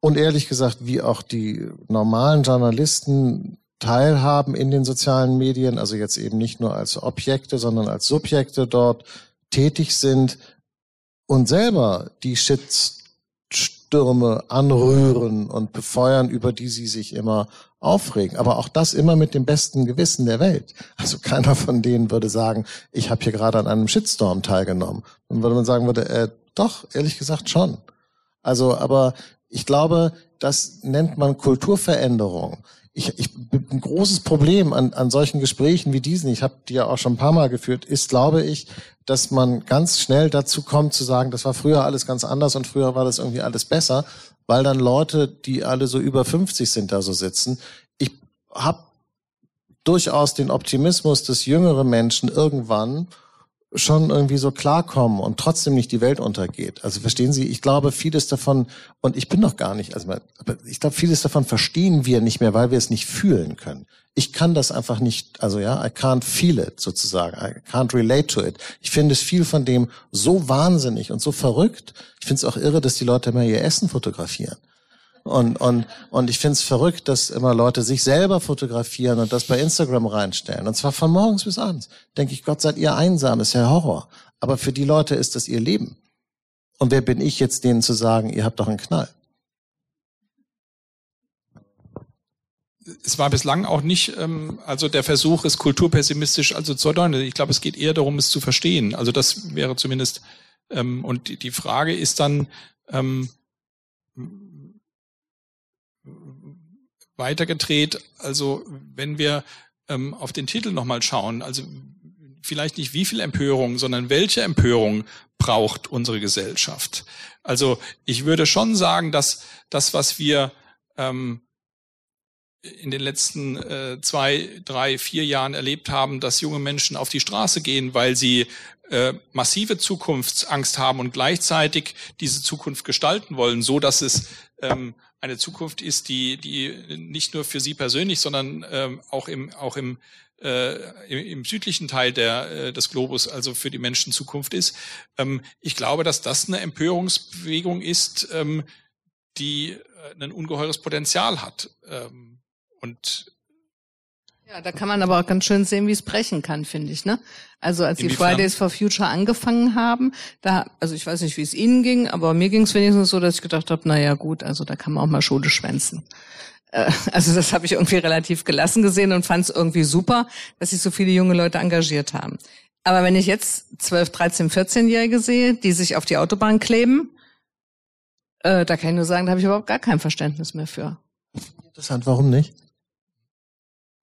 und ehrlich gesagt, wie auch die normalen Journalisten teilhaben in den sozialen Medien, also jetzt eben nicht nur als Objekte, sondern als Subjekte dort tätig sind und selber die Shitstürme anrühren und befeuern, über die sie sich immer aufregen. Aber auch das immer mit dem besten Gewissen der Welt. Also keiner von denen würde sagen, ich habe hier gerade an einem Shitstorm teilgenommen. Dann würde man sagen, würde, äh, doch, ehrlich gesagt schon. Also, aber ich glaube, das nennt man Kulturveränderung. ich, ich ein großes Problem an, an solchen Gesprächen wie diesen, ich habe die ja auch schon ein paar Mal geführt, ist, glaube ich, dass man ganz schnell dazu kommt zu sagen, das war früher alles ganz anders und früher war das irgendwie alles besser, weil dann Leute, die alle so über 50 sind, da so sitzen. Ich habe durchaus den Optimismus, dass jüngere Menschen irgendwann schon irgendwie so klarkommen und trotzdem nicht die Welt untergeht. Also verstehen Sie, ich glaube, vieles davon, und ich bin noch gar nicht, also ich glaube, vieles davon verstehen wir nicht mehr, weil wir es nicht fühlen können. Ich kann das einfach nicht, also ja, I can't feel it sozusagen, I can't relate to it. Ich finde es viel von dem so wahnsinnig und so verrückt. Ich finde es auch irre, dass die Leute immer ihr Essen fotografieren. Und, und, und ich finde es verrückt, dass immer Leute sich selber fotografieren und das bei Instagram reinstellen. Und zwar von morgens bis abends. Denke ich, Gott seid ihr einsam, ist ja Horror. Aber für die Leute ist das ihr Leben. Und wer bin ich jetzt, denen zu sagen, ihr habt doch einen Knall? es war bislang auch nicht, ähm, also der Versuch, es kulturpessimistisch also zu deuten. Ich glaube, es geht eher darum, es zu verstehen. Also das wäre zumindest, ähm, und die, die Frage ist dann, ähm, weitergedreht. Also wenn wir ähm, auf den Titel nochmal schauen, also vielleicht nicht wie viel Empörung, sondern welche Empörung braucht unsere Gesellschaft. Also ich würde schon sagen, dass das, was wir ähm, in den letzten äh, zwei, drei, vier Jahren erlebt haben, dass junge Menschen auf die Straße gehen, weil sie äh, massive Zukunftsangst haben und gleichzeitig diese Zukunft gestalten wollen, so dass es ähm, eine Zukunft ist, die, die nicht nur für Sie persönlich, sondern ähm, auch im, auch im, äh, im, im südlichen Teil der, äh, des Globus, also für die Menschen Zukunft ist. Ähm, ich glaube, dass das eine Empörungsbewegung ist, ähm, die äh, ein ungeheures Potenzial hat. Ähm, und ja, da kann man aber auch ganz schön sehen, wie es brechen kann, finde ich. Ne? Also als die Fridays for Future angefangen haben, da, also ich weiß nicht, wie es Ihnen ging, aber mir ging es wenigstens so, dass ich gedacht habe, na ja gut, also da kann man auch mal Schule schwänzen. Äh, also das habe ich irgendwie relativ gelassen gesehen und fand es irgendwie super, dass sich so viele junge Leute engagiert haben. Aber wenn ich jetzt 12, 13, 14-Jährige sehe, die sich auf die Autobahn kleben, äh, da kann ich nur sagen, da habe ich überhaupt gar kein Verständnis mehr für. Interessant, warum nicht?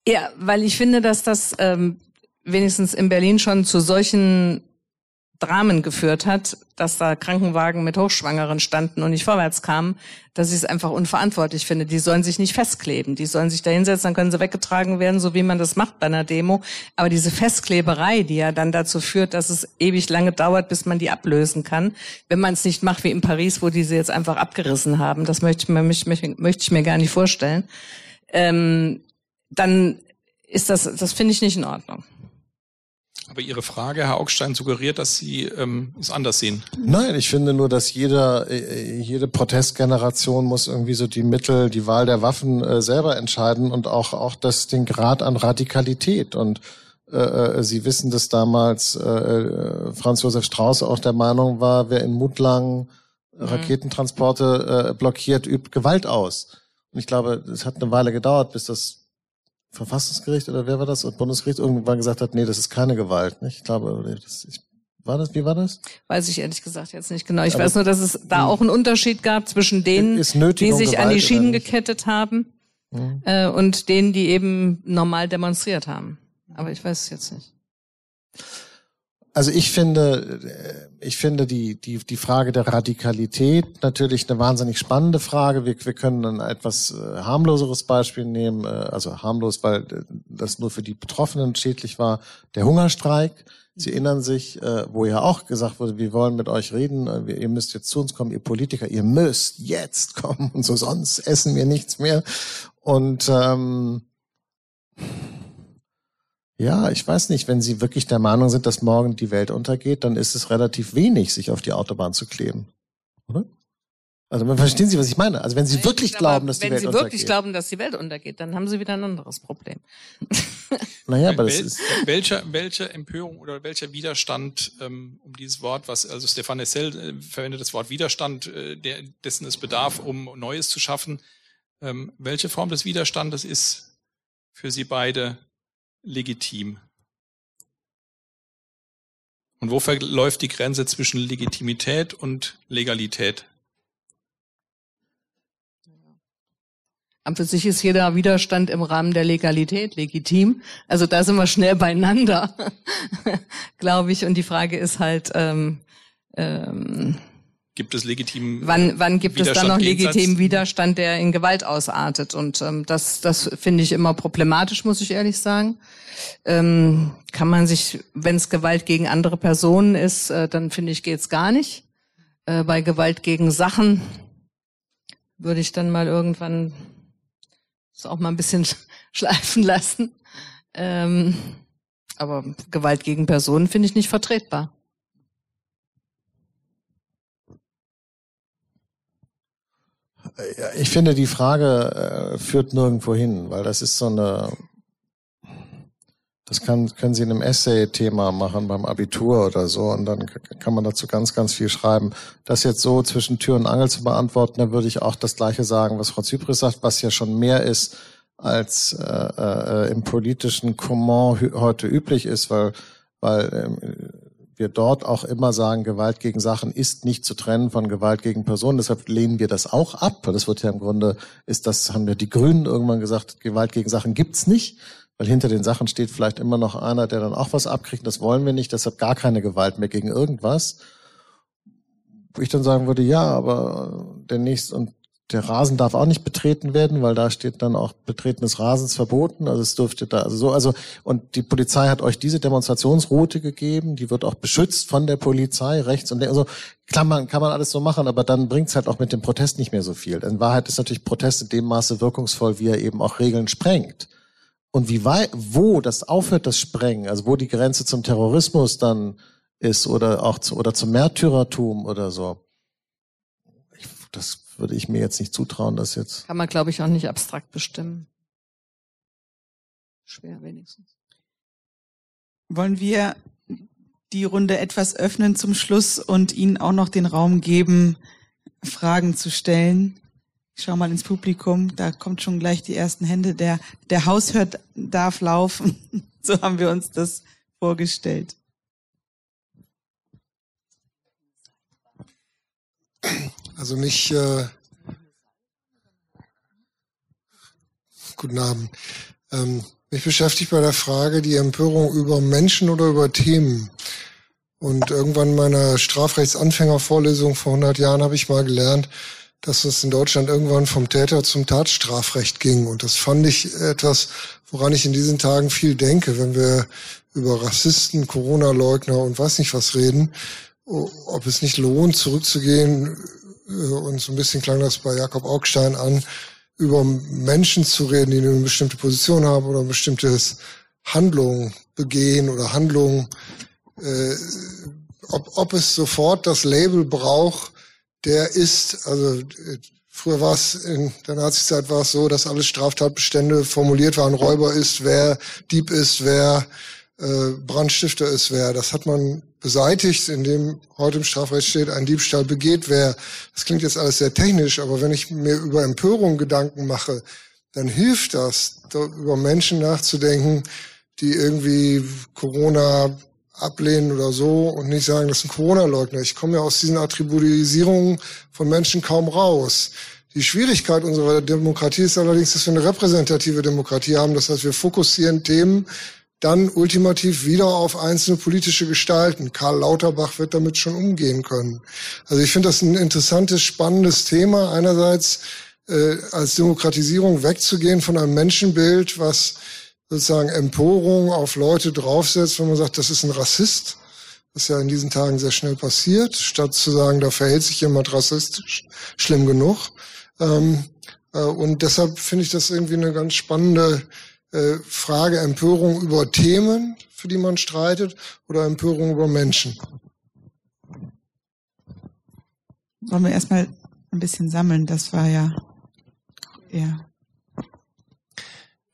Ja, weil ich finde, dass das ähm, wenigstens in Berlin schon zu solchen Dramen geführt hat, dass da Krankenwagen mit Hochschwangeren standen und nicht vorwärts kamen, dass ich es einfach unverantwortlich finde. Die sollen sich nicht festkleben. Die sollen sich da hinsetzen, dann können sie weggetragen werden, so wie man das macht bei einer Demo. Aber diese Festkleberei, die ja dann dazu führt, dass es ewig lange dauert, bis man die ablösen kann, wenn man es nicht macht wie in Paris, wo die sie jetzt einfach abgerissen haben, das möchte ich mir, möchte, möchte ich mir gar nicht vorstellen. Ähm, dann ist das, das finde ich nicht in Ordnung. Aber Ihre Frage, Herr Augstein, suggeriert, dass Sie ähm, es anders sehen. Nein, ich finde nur, dass jeder, äh, jede Protestgeneration muss irgendwie so die Mittel, die Wahl der Waffen äh, selber entscheiden und auch, auch das, den Grad an Radikalität. Und äh, äh Sie wissen, dass damals äh, äh, Franz Josef Strauß auch der Meinung war, wer in Mutlang mhm. Raketentransporte äh, blockiert, übt Gewalt aus. Und ich glaube, es hat eine Weile gedauert, bis das Verfassungsgericht oder wer war das? Und Bundesgericht irgendwann gesagt hat, nee, das ist keine Gewalt. Nicht? Ich glaube, das, ich, war das, wie war das? Weiß ich ehrlich gesagt jetzt nicht genau. Ich Aber weiß nur, dass es da auch einen Unterschied gab zwischen denen, die sich Gewalt an die Schienen gekettet haben mhm. äh, und denen, die eben normal demonstriert haben. Aber ich weiß es jetzt nicht. Also ich finde, äh, ich finde die, die, die Frage der Radikalität natürlich eine wahnsinnig spannende Frage. Wir, wir können ein etwas äh, harmloseres Beispiel nehmen, äh, also harmlos, weil das nur für die Betroffenen schädlich war, der Hungerstreik. Sie erinnern sich, wo ja auch gesagt wurde, wir wollen mit euch reden, ihr müsst jetzt zu uns kommen, ihr Politiker, ihr müsst jetzt kommen und so, sonst essen wir nichts mehr. Und ähm, ja, ich weiß nicht, wenn Sie wirklich der Meinung sind, dass morgen die Welt untergeht, dann ist es relativ wenig, sich auf die Autobahn zu kleben. Oder? Also verstehen Sie, was ich meine? Also wenn Sie wirklich glauben, dass die Welt untergeht. Wenn Sie wirklich glauben, dass die Welt untergeht, dann haben Sie wieder ein anderes Problem. naja, aber das ist welcher welcher Empörung oder welcher Widerstand ähm, um dieses Wort, was also Stefan Essel äh, verwendet das Wort Widerstand, äh, der, dessen es bedarf, um Neues zu schaffen. Ähm, welche Form des Widerstandes ist für Sie beide legitim? Und wo verläuft die Grenze zwischen Legitimität und Legalität? an für sich ist jeder Widerstand im Rahmen der Legalität legitim. Also da sind wir schnell beieinander, glaube ich. Und die Frage ist halt, ähm, ähm, gibt es legitim wann wann gibt es dann noch legitimen Widerstand, der in Gewalt ausartet? Und ähm, das das finde ich immer problematisch, muss ich ehrlich sagen. Ähm, kann man sich, wenn es Gewalt gegen andere Personen ist, äh, dann finde ich geht's gar nicht. Äh, bei Gewalt gegen Sachen würde ich dann mal irgendwann das auch mal ein bisschen schleifen lassen. Ähm, aber Gewalt gegen Personen finde ich nicht vertretbar. Ich finde, die Frage äh, führt nirgendwo hin, weil das ist so eine, das kann, können Sie in einem Essay-Thema machen beim Abitur oder so und dann kann man dazu ganz, ganz viel schreiben. Das jetzt so zwischen Tür und Angel zu beantworten, da würde ich auch das Gleiche sagen, was Frau Zypris sagt, was ja schon mehr ist, als äh, äh, im politischen Comment heute üblich ist, weil, weil ähm, wir dort auch immer sagen, Gewalt gegen Sachen ist nicht zu trennen von Gewalt gegen Personen. Deshalb lehnen wir das auch ab. Das wird ja im Grunde, ist das, haben ja die Grünen irgendwann gesagt, Gewalt gegen Sachen gibt's nicht, weil hinter den Sachen steht vielleicht immer noch einer, der dann auch was abkriegt. Das wollen wir nicht. Deshalb gar keine Gewalt mehr gegen irgendwas. Wo ich dann sagen würde, ja, aber der nächste, und der Rasen darf auch nicht betreten werden, weil da steht dann auch Betreten des Rasens verboten. Also es dürfte da, also so, also, und die Polizei hat euch diese Demonstrationsroute gegeben, die wird auch beschützt von der Polizei, rechts und. Also klar, man, kann man alles so machen, aber dann bringt es halt auch mit dem Protest nicht mehr so viel. In Wahrheit ist natürlich Protest in dem Maße wirkungsvoll, wie er eben auch Regeln sprengt. Und wie weit, wo das aufhört, das Sprengen, also wo die Grenze zum Terrorismus dann ist oder auch zu, oder zum Märtyrertum oder so. Ich, das würde ich mir jetzt nicht zutrauen, dass jetzt. Kann man, glaube ich, auch nicht abstrakt bestimmen. Schwer wenigstens. Wollen wir die Runde etwas öffnen zum Schluss und Ihnen auch noch den Raum geben, Fragen zu stellen? Ich schau mal ins Publikum, da kommt schon gleich die ersten Hände. Der, der Haushört darf laufen. so haben wir uns das vorgestellt. Also mich, äh, guten Abend, ähm, mich beschäftigt bei der Frage die Empörung über Menschen oder über Themen. Und irgendwann in meiner Strafrechtsanfängervorlesung vor 100 Jahren habe ich mal gelernt, dass es in Deutschland irgendwann vom Täter zum Tatstrafrecht ging. Und das fand ich etwas, woran ich in diesen Tagen viel denke, wenn wir über Rassisten, Corona-Leugner und weiß nicht was reden, ob es nicht lohnt, zurückzugehen und so ein bisschen klang das bei Jakob Augstein an, über Menschen zu reden, die eine bestimmte Position haben oder ein bestimmtes Handlung begehen oder Handlung, äh, ob, ob es sofort das Label braucht, der ist, also äh, früher war es in der Nazizeit war es so, dass alle Straftatbestände formuliert waren, Räuber ist, wer Dieb ist, wer äh, Brandstifter ist, wer. Das hat man beseitigt, indem heute im Strafrecht steht, ein Diebstahl begeht wer. Das klingt jetzt alles sehr technisch, aber wenn ich mir über Empörung Gedanken mache, dann hilft das, über Menschen nachzudenken, die irgendwie Corona ablehnen oder so und nicht sagen, das sind Corona-Leugner. Ich komme ja aus diesen Attributisierungen von Menschen kaum raus. Die Schwierigkeit unserer Demokratie ist allerdings, dass wir eine repräsentative Demokratie haben. Das heißt, wir fokussieren Themen, dann ultimativ wieder auf einzelne politische Gestalten. Karl Lauterbach wird damit schon umgehen können. Also ich finde das ein interessantes, spannendes Thema. Einerseits äh, als Demokratisierung wegzugehen von einem Menschenbild, was sozusagen Emporung auf Leute draufsetzt, wenn man sagt, das ist ein Rassist, was ja in diesen Tagen sehr schnell passiert, statt zu sagen, da verhält sich jemand rassistisch, schlimm genug. Ähm, äh, und deshalb finde ich das irgendwie eine ganz spannende äh, Frage Empörung über Themen, für die man streitet, oder Empörung über Menschen? Wollen wir erstmal ein bisschen sammeln? Das war ja, ja.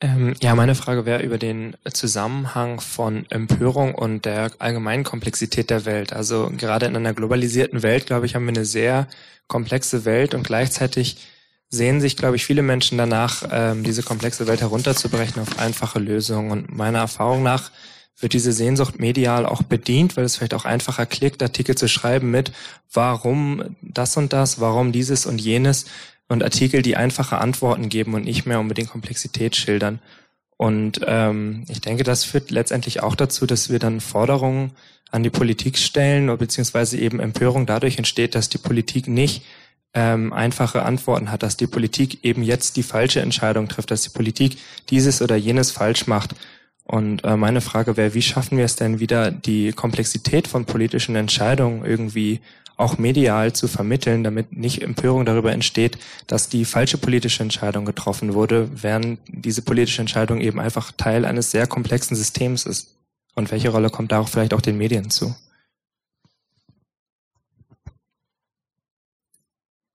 Ähm, ja, meine Frage wäre über den Zusammenhang von Empörung und der allgemeinen Komplexität der Welt. Also gerade in einer globalisierten Welt, glaube ich, haben wir eine sehr komplexe Welt und gleichzeitig sehen sich, glaube ich, viele Menschen danach, ähm, diese komplexe Welt herunterzubrechen auf einfache Lösungen. Und meiner Erfahrung nach wird diese Sehnsucht medial auch bedient, weil es vielleicht auch einfacher klickt, Artikel zu schreiben mit, warum das und das, warum dieses und jenes und Artikel, die einfache Antworten geben und nicht mehr unbedingt Komplexität schildern. Und ähm, ich denke, das führt letztendlich auch dazu, dass wir dann Forderungen an die Politik stellen, beziehungsweise eben Empörung dadurch entsteht, dass die Politik nicht ähm, einfache Antworten hat, dass die Politik eben jetzt die falsche Entscheidung trifft, dass die Politik dieses oder jenes falsch macht. Und äh, meine Frage wäre, wie schaffen wir es denn wieder, die Komplexität von politischen Entscheidungen irgendwie auch medial zu vermitteln, damit nicht Empörung darüber entsteht, dass die falsche politische Entscheidung getroffen wurde, während diese politische Entscheidung eben einfach Teil eines sehr komplexen Systems ist. Und welche Rolle kommt da auch vielleicht auch den Medien zu?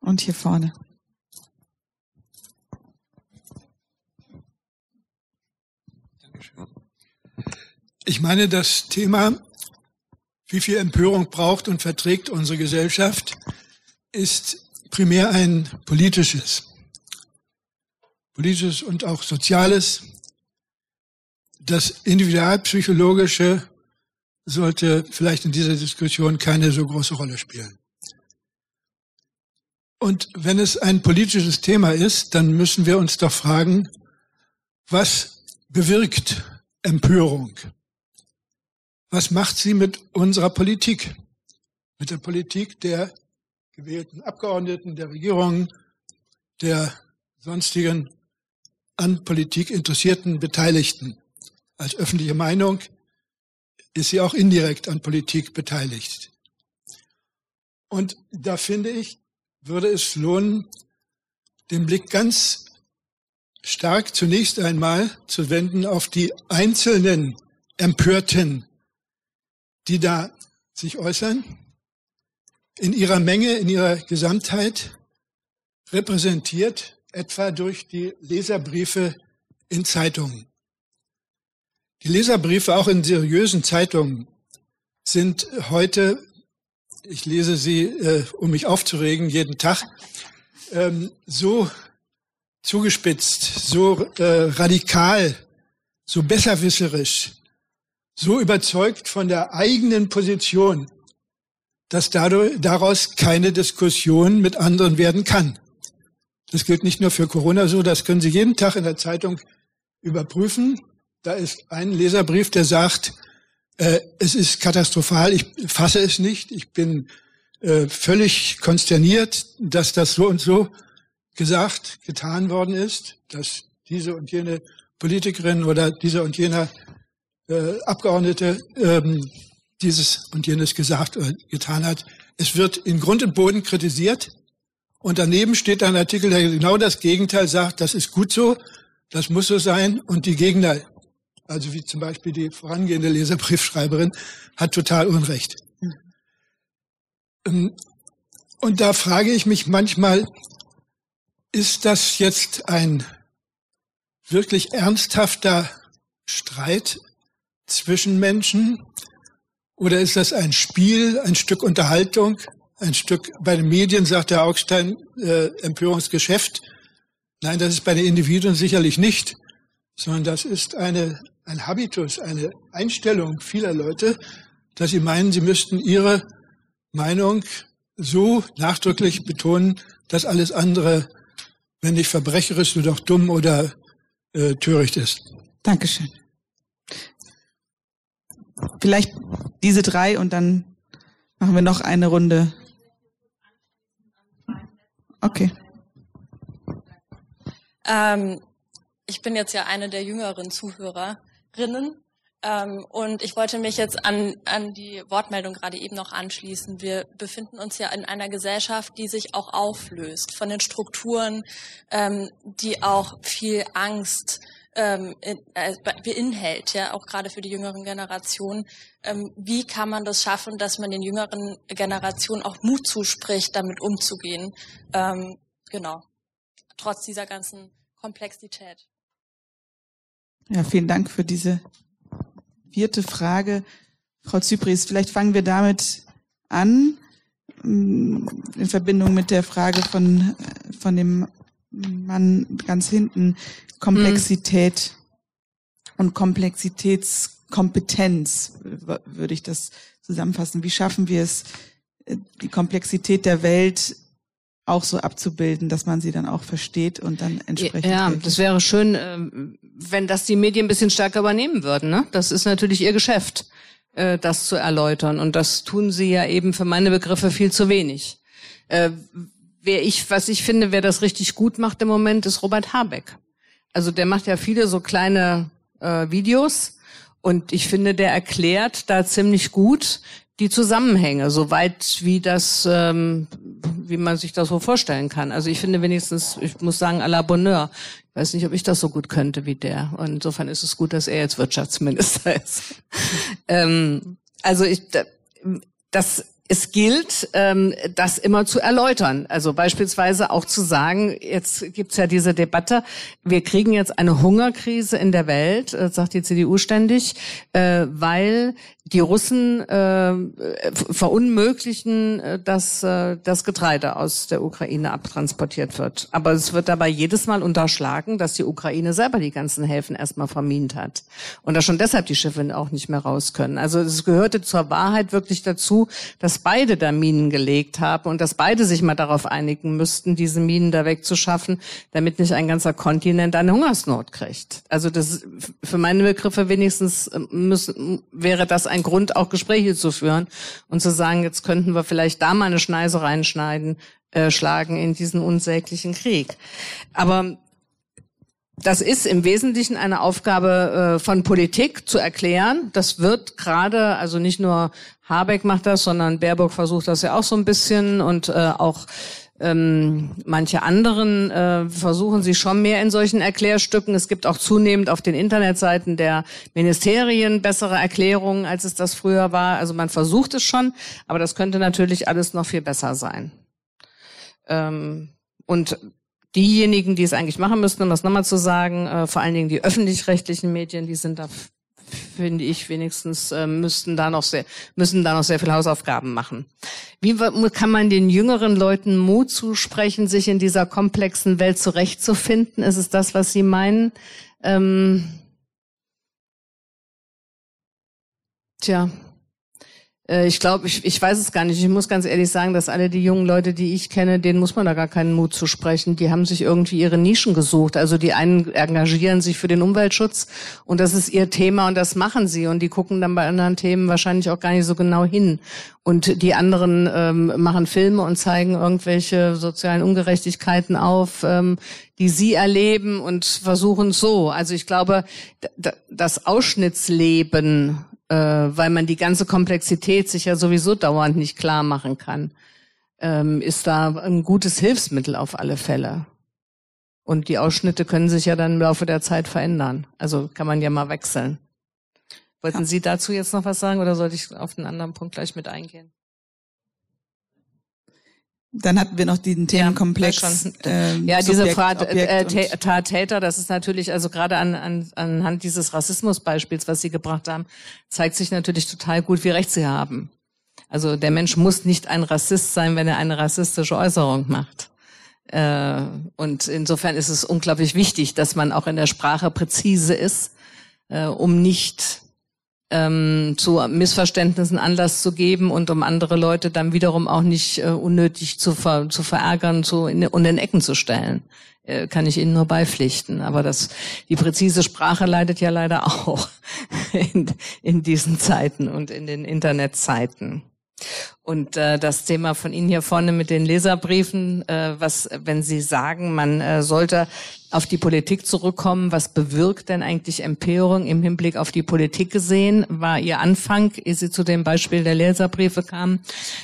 Und hier vorne. Ich meine, das Thema, wie viel Empörung braucht und verträgt unsere Gesellschaft, ist primär ein politisches. Politisches und auch soziales. Das Individualpsychologische sollte vielleicht in dieser Diskussion keine so große Rolle spielen. Und wenn es ein politisches Thema ist, dann müssen wir uns doch fragen, was bewirkt Empörung? Was macht sie mit unserer Politik? Mit der Politik der gewählten Abgeordneten, der Regierungen, der sonstigen an Politik interessierten Beteiligten. Als öffentliche Meinung ist sie auch indirekt an Politik beteiligt. Und da finde ich, würde es lohnen, den Blick ganz stark zunächst einmal zu wenden auf die einzelnen Empörten, die da sich äußern, in ihrer Menge, in ihrer Gesamtheit, repräsentiert etwa durch die Leserbriefe in Zeitungen. Die Leserbriefe auch in seriösen Zeitungen sind heute ich lese sie, äh, um mich aufzuregen, jeden Tag, ähm, so zugespitzt, so äh, radikal, so besserwisserisch, so überzeugt von der eigenen Position, dass dadurch, daraus keine Diskussion mit anderen werden kann. Das gilt nicht nur für Corona so, das können Sie jeden Tag in der Zeitung überprüfen. Da ist ein Leserbrief, der sagt, äh, es ist katastrophal. Ich fasse es nicht. Ich bin äh, völlig konsterniert, dass das so und so gesagt, getan worden ist, dass diese und jene Politikerin oder dieser und jener äh, Abgeordnete ähm, dieses und jenes gesagt oder getan hat. Es wird in Grund und Boden kritisiert und daneben steht ein Artikel, der genau das Gegenteil sagt, das ist gut so, das muss so sein und die Gegner also wie zum Beispiel die vorangehende Leserbriefschreiberin, hat total Unrecht. Ähm, und da frage ich mich manchmal, ist das jetzt ein wirklich ernsthafter Streit zwischen Menschen oder ist das ein Spiel, ein Stück Unterhaltung, ein Stück, bei den Medien sagt der Augstein, äh, Empörungsgeschäft. Nein, das ist bei den Individuen sicherlich nicht, sondern das ist eine ein Habitus, eine Einstellung vieler Leute, dass sie meinen, sie müssten ihre Meinung so nachdrücklich betonen, dass alles andere, wenn nicht verbrecherisch, nur doch dumm oder äh, töricht ist. Dankeschön. Vielleicht diese drei und dann machen wir noch eine Runde. Okay. Ähm, ich bin jetzt ja eine der jüngeren Zuhörer Rinnen. Ähm, und ich wollte mich jetzt an, an die Wortmeldung gerade eben noch anschließen. Wir befinden uns ja in einer Gesellschaft, die sich auch auflöst von den Strukturen, ähm, die auch viel Angst ähm, äh, beinhält, ja, auch gerade für die jüngeren Generationen. Ähm, wie kann man das schaffen, dass man den jüngeren Generationen auch Mut zuspricht, damit umzugehen? Ähm, genau. Trotz dieser ganzen Komplexität. Ja, vielen Dank für diese vierte Frage. Frau Zypris, vielleicht fangen wir damit an, mm, in Verbindung mit der Frage von, von dem Mann ganz hinten, Komplexität mhm. und Komplexitäts Kompetenz, würde ich das zusammenfassen. Wie schaffen wir es, äh, die Komplexität der Welt auch so abzubilden, dass man sie dann auch versteht und dann entsprechend. Ja, das wäre schön, ähm, wenn das die Medien ein bisschen stärker übernehmen würden. Ne? Das ist natürlich ihr Geschäft, äh, das zu erläutern. Und das tun sie ja eben für meine Begriffe viel zu wenig. Äh, wer ich, was ich finde, wer das richtig gut macht im Moment, ist Robert Habeck. Also der macht ja viele so kleine äh, Videos und ich finde, der erklärt da ziemlich gut, die Zusammenhänge, soweit wie das, ähm, wie man sich das so vorstellen kann. Also ich finde wenigstens, ich muss sagen, à la Bonheur. Ich weiß nicht, ob ich das so gut könnte wie der. Und insofern ist es gut, dass er jetzt Wirtschaftsminister ist. ähm, also ich, das es gilt, ähm, das immer zu erläutern. Also beispielsweise auch zu sagen, jetzt gibt's ja diese Debatte, wir kriegen jetzt eine Hungerkrise in der Welt, äh, sagt die CDU ständig, äh, weil die Russen äh, verunmöglichen, äh, dass äh, das Getreide aus der Ukraine abtransportiert wird. Aber es wird dabei jedes Mal unterschlagen, dass die Ukraine selber die ganzen Häfen erstmal vermint hat. Und dass schon deshalb die Schiffe auch nicht mehr raus können. Also es gehörte zur Wahrheit wirklich dazu, dass beide da Minen gelegt haben und dass beide sich mal darauf einigen müssten, diese Minen da wegzuschaffen, damit nicht ein ganzer Kontinent eine Hungersnot kriegt. Also das für meine Begriffe wenigstens äh, müssen, wäre das ein Grund, auch Gespräche zu führen und zu sagen, jetzt könnten wir vielleicht da mal eine Schneise reinschneiden, äh, schlagen in diesen unsäglichen Krieg. Aber das ist im Wesentlichen eine Aufgabe äh, von Politik zu erklären. Das wird gerade, also nicht nur Habeck macht das, sondern Baerbock versucht das ja auch so ein bisschen und äh, auch ähm, manche anderen äh, versuchen sie schon mehr in solchen Erklärstücken. Es gibt auch zunehmend auf den Internetseiten der Ministerien bessere Erklärungen, als es das früher war. Also man versucht es schon, aber das könnte natürlich alles noch viel besser sein. Ähm, und diejenigen, die es eigentlich machen müssten, um das nochmal zu sagen, äh, vor allen Dingen die öffentlich-rechtlichen Medien, die sind da finde ich wenigstens, äh, müssten da noch sehr, müssen da noch sehr viel Hausaufgaben machen. Wie kann man den jüngeren Leuten Mut zusprechen, sich in dieser komplexen Welt zurechtzufinden? Ist es das, was Sie meinen? Ähm, tja, ich glaube, ich, ich weiß es gar nicht. Ich muss ganz ehrlich sagen, dass alle die jungen Leute, die ich kenne, denen muss man da gar keinen Mut zu sprechen. Die haben sich irgendwie ihre Nischen gesucht. Also die einen engagieren sich für den Umweltschutz und das ist ihr Thema und das machen sie. Und die gucken dann bei anderen Themen wahrscheinlich auch gar nicht so genau hin. Und die anderen ähm, machen Filme und zeigen irgendwelche sozialen Ungerechtigkeiten auf, ähm, die sie erleben und versuchen so. Also ich glaube, das Ausschnittsleben äh, weil man die ganze Komplexität sich ja sowieso dauernd nicht klar machen kann, ähm, ist da ein gutes Hilfsmittel auf alle Fälle. Und die Ausschnitte können sich ja dann im Laufe der Zeit verändern. Also kann man ja mal wechseln. Wollten. Sie dazu jetzt noch was sagen oder sollte ich auf einen anderen Punkt gleich mit eingehen? Dann hatten wir noch diesen Themenkomplex. Ja, schon. Ähm, ja diese Frage äh, Täter, das ist natürlich, also gerade an, an, anhand dieses Rassismusbeispiels, was Sie gebracht haben, zeigt sich natürlich total gut, wie recht Sie haben. Also der Mensch muss nicht ein Rassist sein, wenn er eine rassistische Äußerung macht. Äh, und insofern ist es unglaublich wichtig, dass man auch in der Sprache präzise ist, äh, um nicht ähm, zu Missverständnissen Anlass zu geben und um andere Leute dann wiederum auch nicht äh, unnötig zu, ver, zu verärgern zu in, und in Ecken zu stellen. Äh, kann ich Ihnen nur beipflichten. Aber das, die präzise Sprache leidet ja leider auch in, in diesen Zeiten und in den Internetzeiten. Und äh, das Thema von Ihnen hier vorne mit den Leserbriefen, äh, was, wenn Sie sagen, man äh, sollte auf die Politik zurückkommen, was bewirkt denn eigentlich Empörung im Hinblick auf die Politik gesehen? War Ihr Anfang, ehe Sie zu dem Beispiel der Leserbriefe kamen?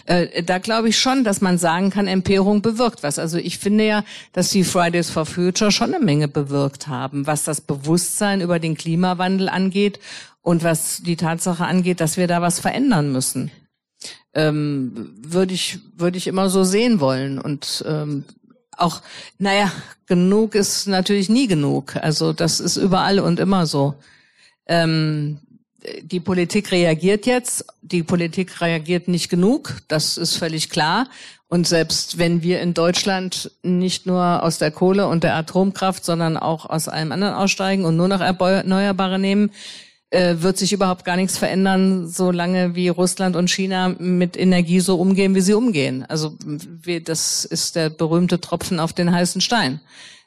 Äh, da glaube ich schon, dass man sagen kann, Empörung bewirkt was. Also ich finde ja, dass die Fridays for Future schon eine Menge bewirkt haben, was das Bewusstsein über den Klimawandel angeht und was die Tatsache angeht, dass wir da was verändern müssen ähm, würde ich würde ich immer so sehen wollen. Und ähm, auch naja genug ist natürlich nie genug. Also das ist überall und immer so. Ähm, die Politik reagiert jetzt. Die Politik reagiert nicht genug. Das ist völlig klar. Und selbst wenn wir in Deutschland nicht nur aus der Kohle und der Atomkraft sondern auch aus allem anderen aussteigen und nur noch Erneuerbare nehmen wird sich überhaupt gar nichts verändern, solange wie Russland und China mit Energie so umgehen, wie sie umgehen. Also das ist der berühmte Tropfen auf den heißen Stein.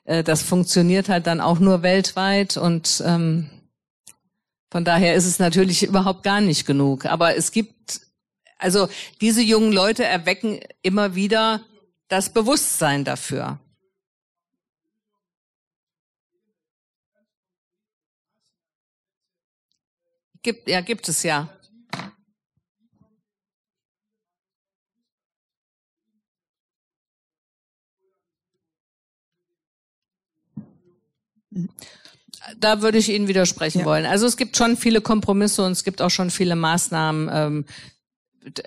Äh, das funktioniert halt dann auch nur weltweit und ähm, von daher ist es natürlich überhaupt gar nicht genug. Aber es gibt, also diese jungen Leute erwecken immer wieder das Bewusstsein dafür. Gibt, ja, gibt es ja. Da würde ich Ihnen widersprechen ja. wollen. Also es gibt schon viele Kompromisse und es gibt auch schon viele Maßnahmen. Ähm,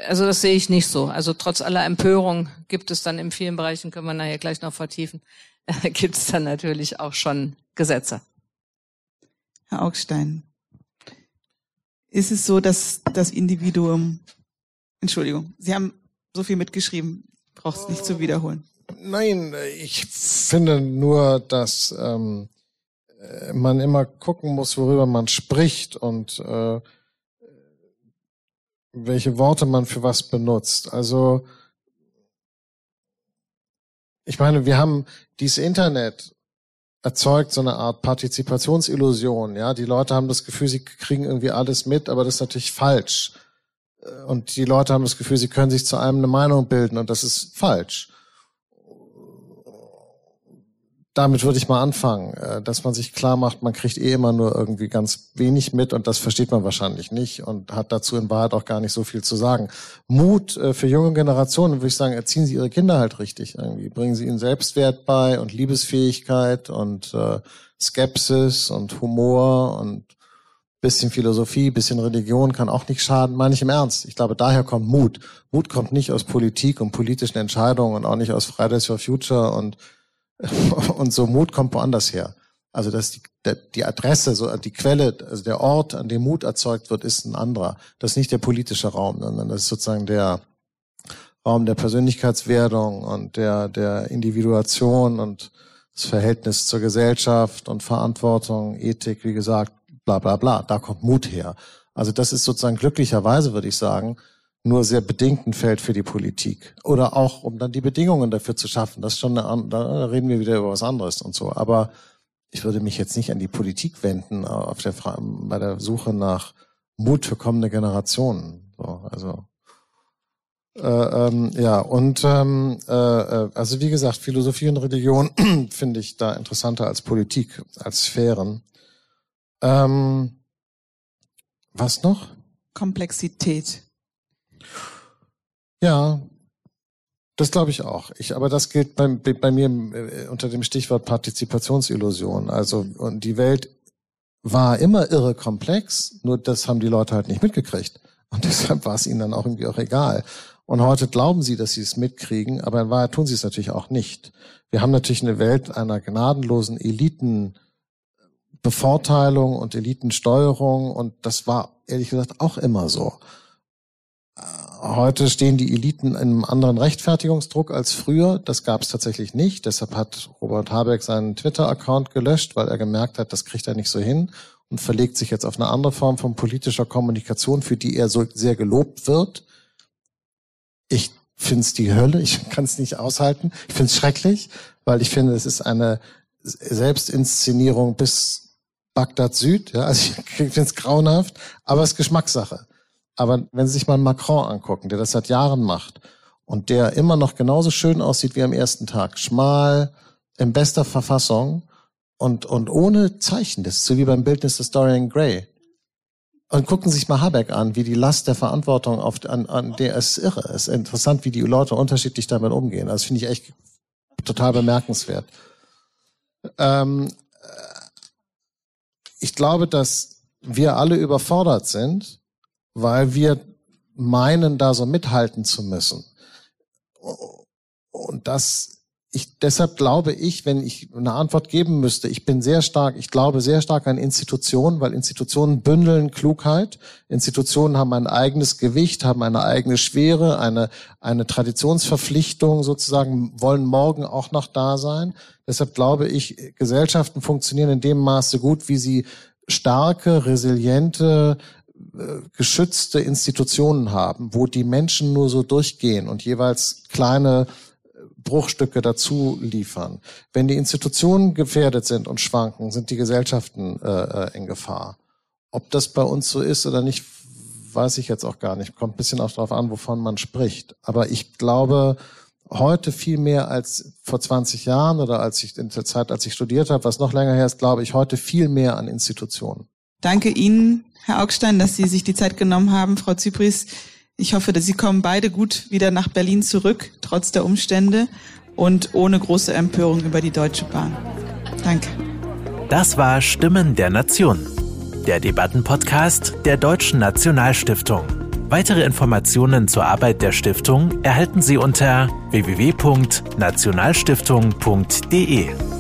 also das sehe ich nicht so. Also trotz aller Empörung gibt es dann in vielen Bereichen, können wir nachher gleich noch vertiefen, gibt es dann natürlich auch schon Gesetze. Herr Augstein, ist es so, dass das Individuum, Entschuldigung, Sie haben so viel mitgeschrieben, braucht es nicht zu wiederholen. Nein, ich finde nur, dass ähm, man immer gucken muss, worüber man spricht und äh, welche Worte man für was benutzt. Also ich meine, wir haben dieses Internet erzeugt so eine Art Partizipationsillusion. Ja, die Leute haben das Gefühl, sie kriegen irgendwie alles mit, aber das ist natürlich falsch. Und die Leute haben das Gefühl, sie können sich zu einem eine Meinung bilden und das ist falsch damit würde ich mal anfangen, äh, dass man sich klar macht, man kriegt eh immer nur irgendwie ganz wenig mit und das versteht man wahrscheinlich nicht und hat dazu in Wahrheit auch gar nicht so viel zu sagen. Mut äh, für junge Generationen, würde ich sagen, erziehen Sie Ihre Kinder halt richtig irgendwie. Bringen Sie ihnen Selbstwert bei und Liebesfähigkeit und äh, Skepsis und Humor und bisschen Philosophie, bisschen Religion kann auch nicht schaden, meine ich im Ernst. Ich glaube, daher kommt Mut. Mut kommt nicht aus Politik und politischen Entscheidungen und auch nicht aus Fridays for Future und und so Mut kommt woanders her. Also dass die, die Adresse, so die Quelle, also der Ort, an dem Mut erzeugt wird, ist ein anderer. Das ist nicht der politische Raum, sondern das ist sozusagen der Raum der Persönlichkeitswerdung und der, der Individuation und das Verhältnis zur Gesellschaft und Verantwortung, Ethik, wie gesagt, bla bla bla. Da kommt Mut her. Also das ist sozusagen glücklicherweise, würde ich sagen, nur sehr bedingt ein Feld für die Politik. Oder auch, um dann die Bedingungen dafür zu schaffen. Das ist schon eine, da reden wir wieder über was anderes und so. Aber ich würde mich jetzt nicht an die Politik wenden äh, auf der, bei der Suche nach Mut für kommende Generationen. So, also äh, ähm, ja, und ähm, äh, äh also wie gesagt, Philosophie und Religion finde ich da interessanter als Politik, als Sphären. Ähm, was noch? Komplexität. Ja, das glaube ich auch. Ich, aber das gilt bei, bei mir äh, unter dem Stichwort Partizipationsillusion. Also und die Welt war immer irre komplex, nur das haben die Leute halt nicht mitgekriegt. Und deshalb war es ihnen dann auch irgendwie auch egal. Und heute glauben sie, dass sie es mitkriegen, aber in Wahrheit tun sie es natürlich auch nicht. Wir haben natürlich eine Welt einer gnadenlosen Elitenbevorteilung und Elitensteuerung und das war ehrlich gesagt auch immer so. Heute stehen die Eliten in einem anderen Rechtfertigungsdruck als früher. Das gab es tatsächlich nicht. Deshalb hat Robert Habeck seinen Twitter-Account gelöscht, weil er gemerkt hat, das kriegt er nicht so hin und verlegt sich jetzt auf eine andere Form von politischer Kommunikation, für die er so sehr gelobt wird. Ich finde es die Hölle. Ich kann es nicht aushalten. Ich finde es schrecklich, weil ich finde, es ist eine Selbstinszenierung bis Bagdad Süd. Ja, also ich finde es grauenhaft, aber es ist Geschmackssache. Aber wenn Sie sich mal Macron angucken, der das seit Jahren macht und der immer noch genauso schön aussieht wie am ersten Tag, schmal, in bester Verfassung und, und ohne Zeichen, das ist so wie beim Bildnis des Dorian Gray. Und gucken Sie sich mal Habeck an, wie die Last der Verantwortung auf, an, an der ist irre. Es ist interessant, wie die Leute unterschiedlich damit umgehen. Das finde ich echt total bemerkenswert. Ähm, ich glaube, dass wir alle überfordert sind weil wir meinen, da so mithalten zu müssen. Und das, ich, deshalb glaube ich, wenn ich eine Antwort geben müsste, ich bin sehr stark, ich glaube sehr stark an Institutionen, weil Institutionen bündeln Klugheit. Institutionen haben ein eigenes Gewicht, haben eine eigene Schwere, eine, eine Traditionsverpflichtung sozusagen, wollen morgen auch noch da sein. Deshalb glaube ich, Gesellschaften funktionieren in dem Maße gut, wie sie starke, resiliente, geschützte Institutionen haben, wo die Menschen nur so durchgehen und jeweils kleine äh, Bruchstücke dazu liefern. Wenn die Institutionen gefährdet sind und schwanken, sind die Gesellschaften äh, äh in Gefahr. Ob das bei uns so ist oder nicht, weiß ich jetzt auch gar nicht. Kommt ein bisschen auch darauf an, wovon man spricht. Aber ich glaube, heute viel mehr als vor 20 Jahren oder als ich in der Zeit, als ich studiert habe, was noch länger her ist, glaube ich heute viel mehr an Institutionen. Danke Ihnen, Herr Augstein, dass Sie sich die Zeit genommen haben, Frau Zypris. Ich hoffe, dass Sie kommen beide gut wieder nach Berlin zurück, trotz der Umstände und ohne große Empörung über die Deutsche Bahn. Danke. Das war Stimmen der Nation, der Debattenpodcast der Deutschen Nationalstiftung. Weitere Informationen zur Arbeit der Stiftung erhalten Sie unter www.nationalstiftung.de.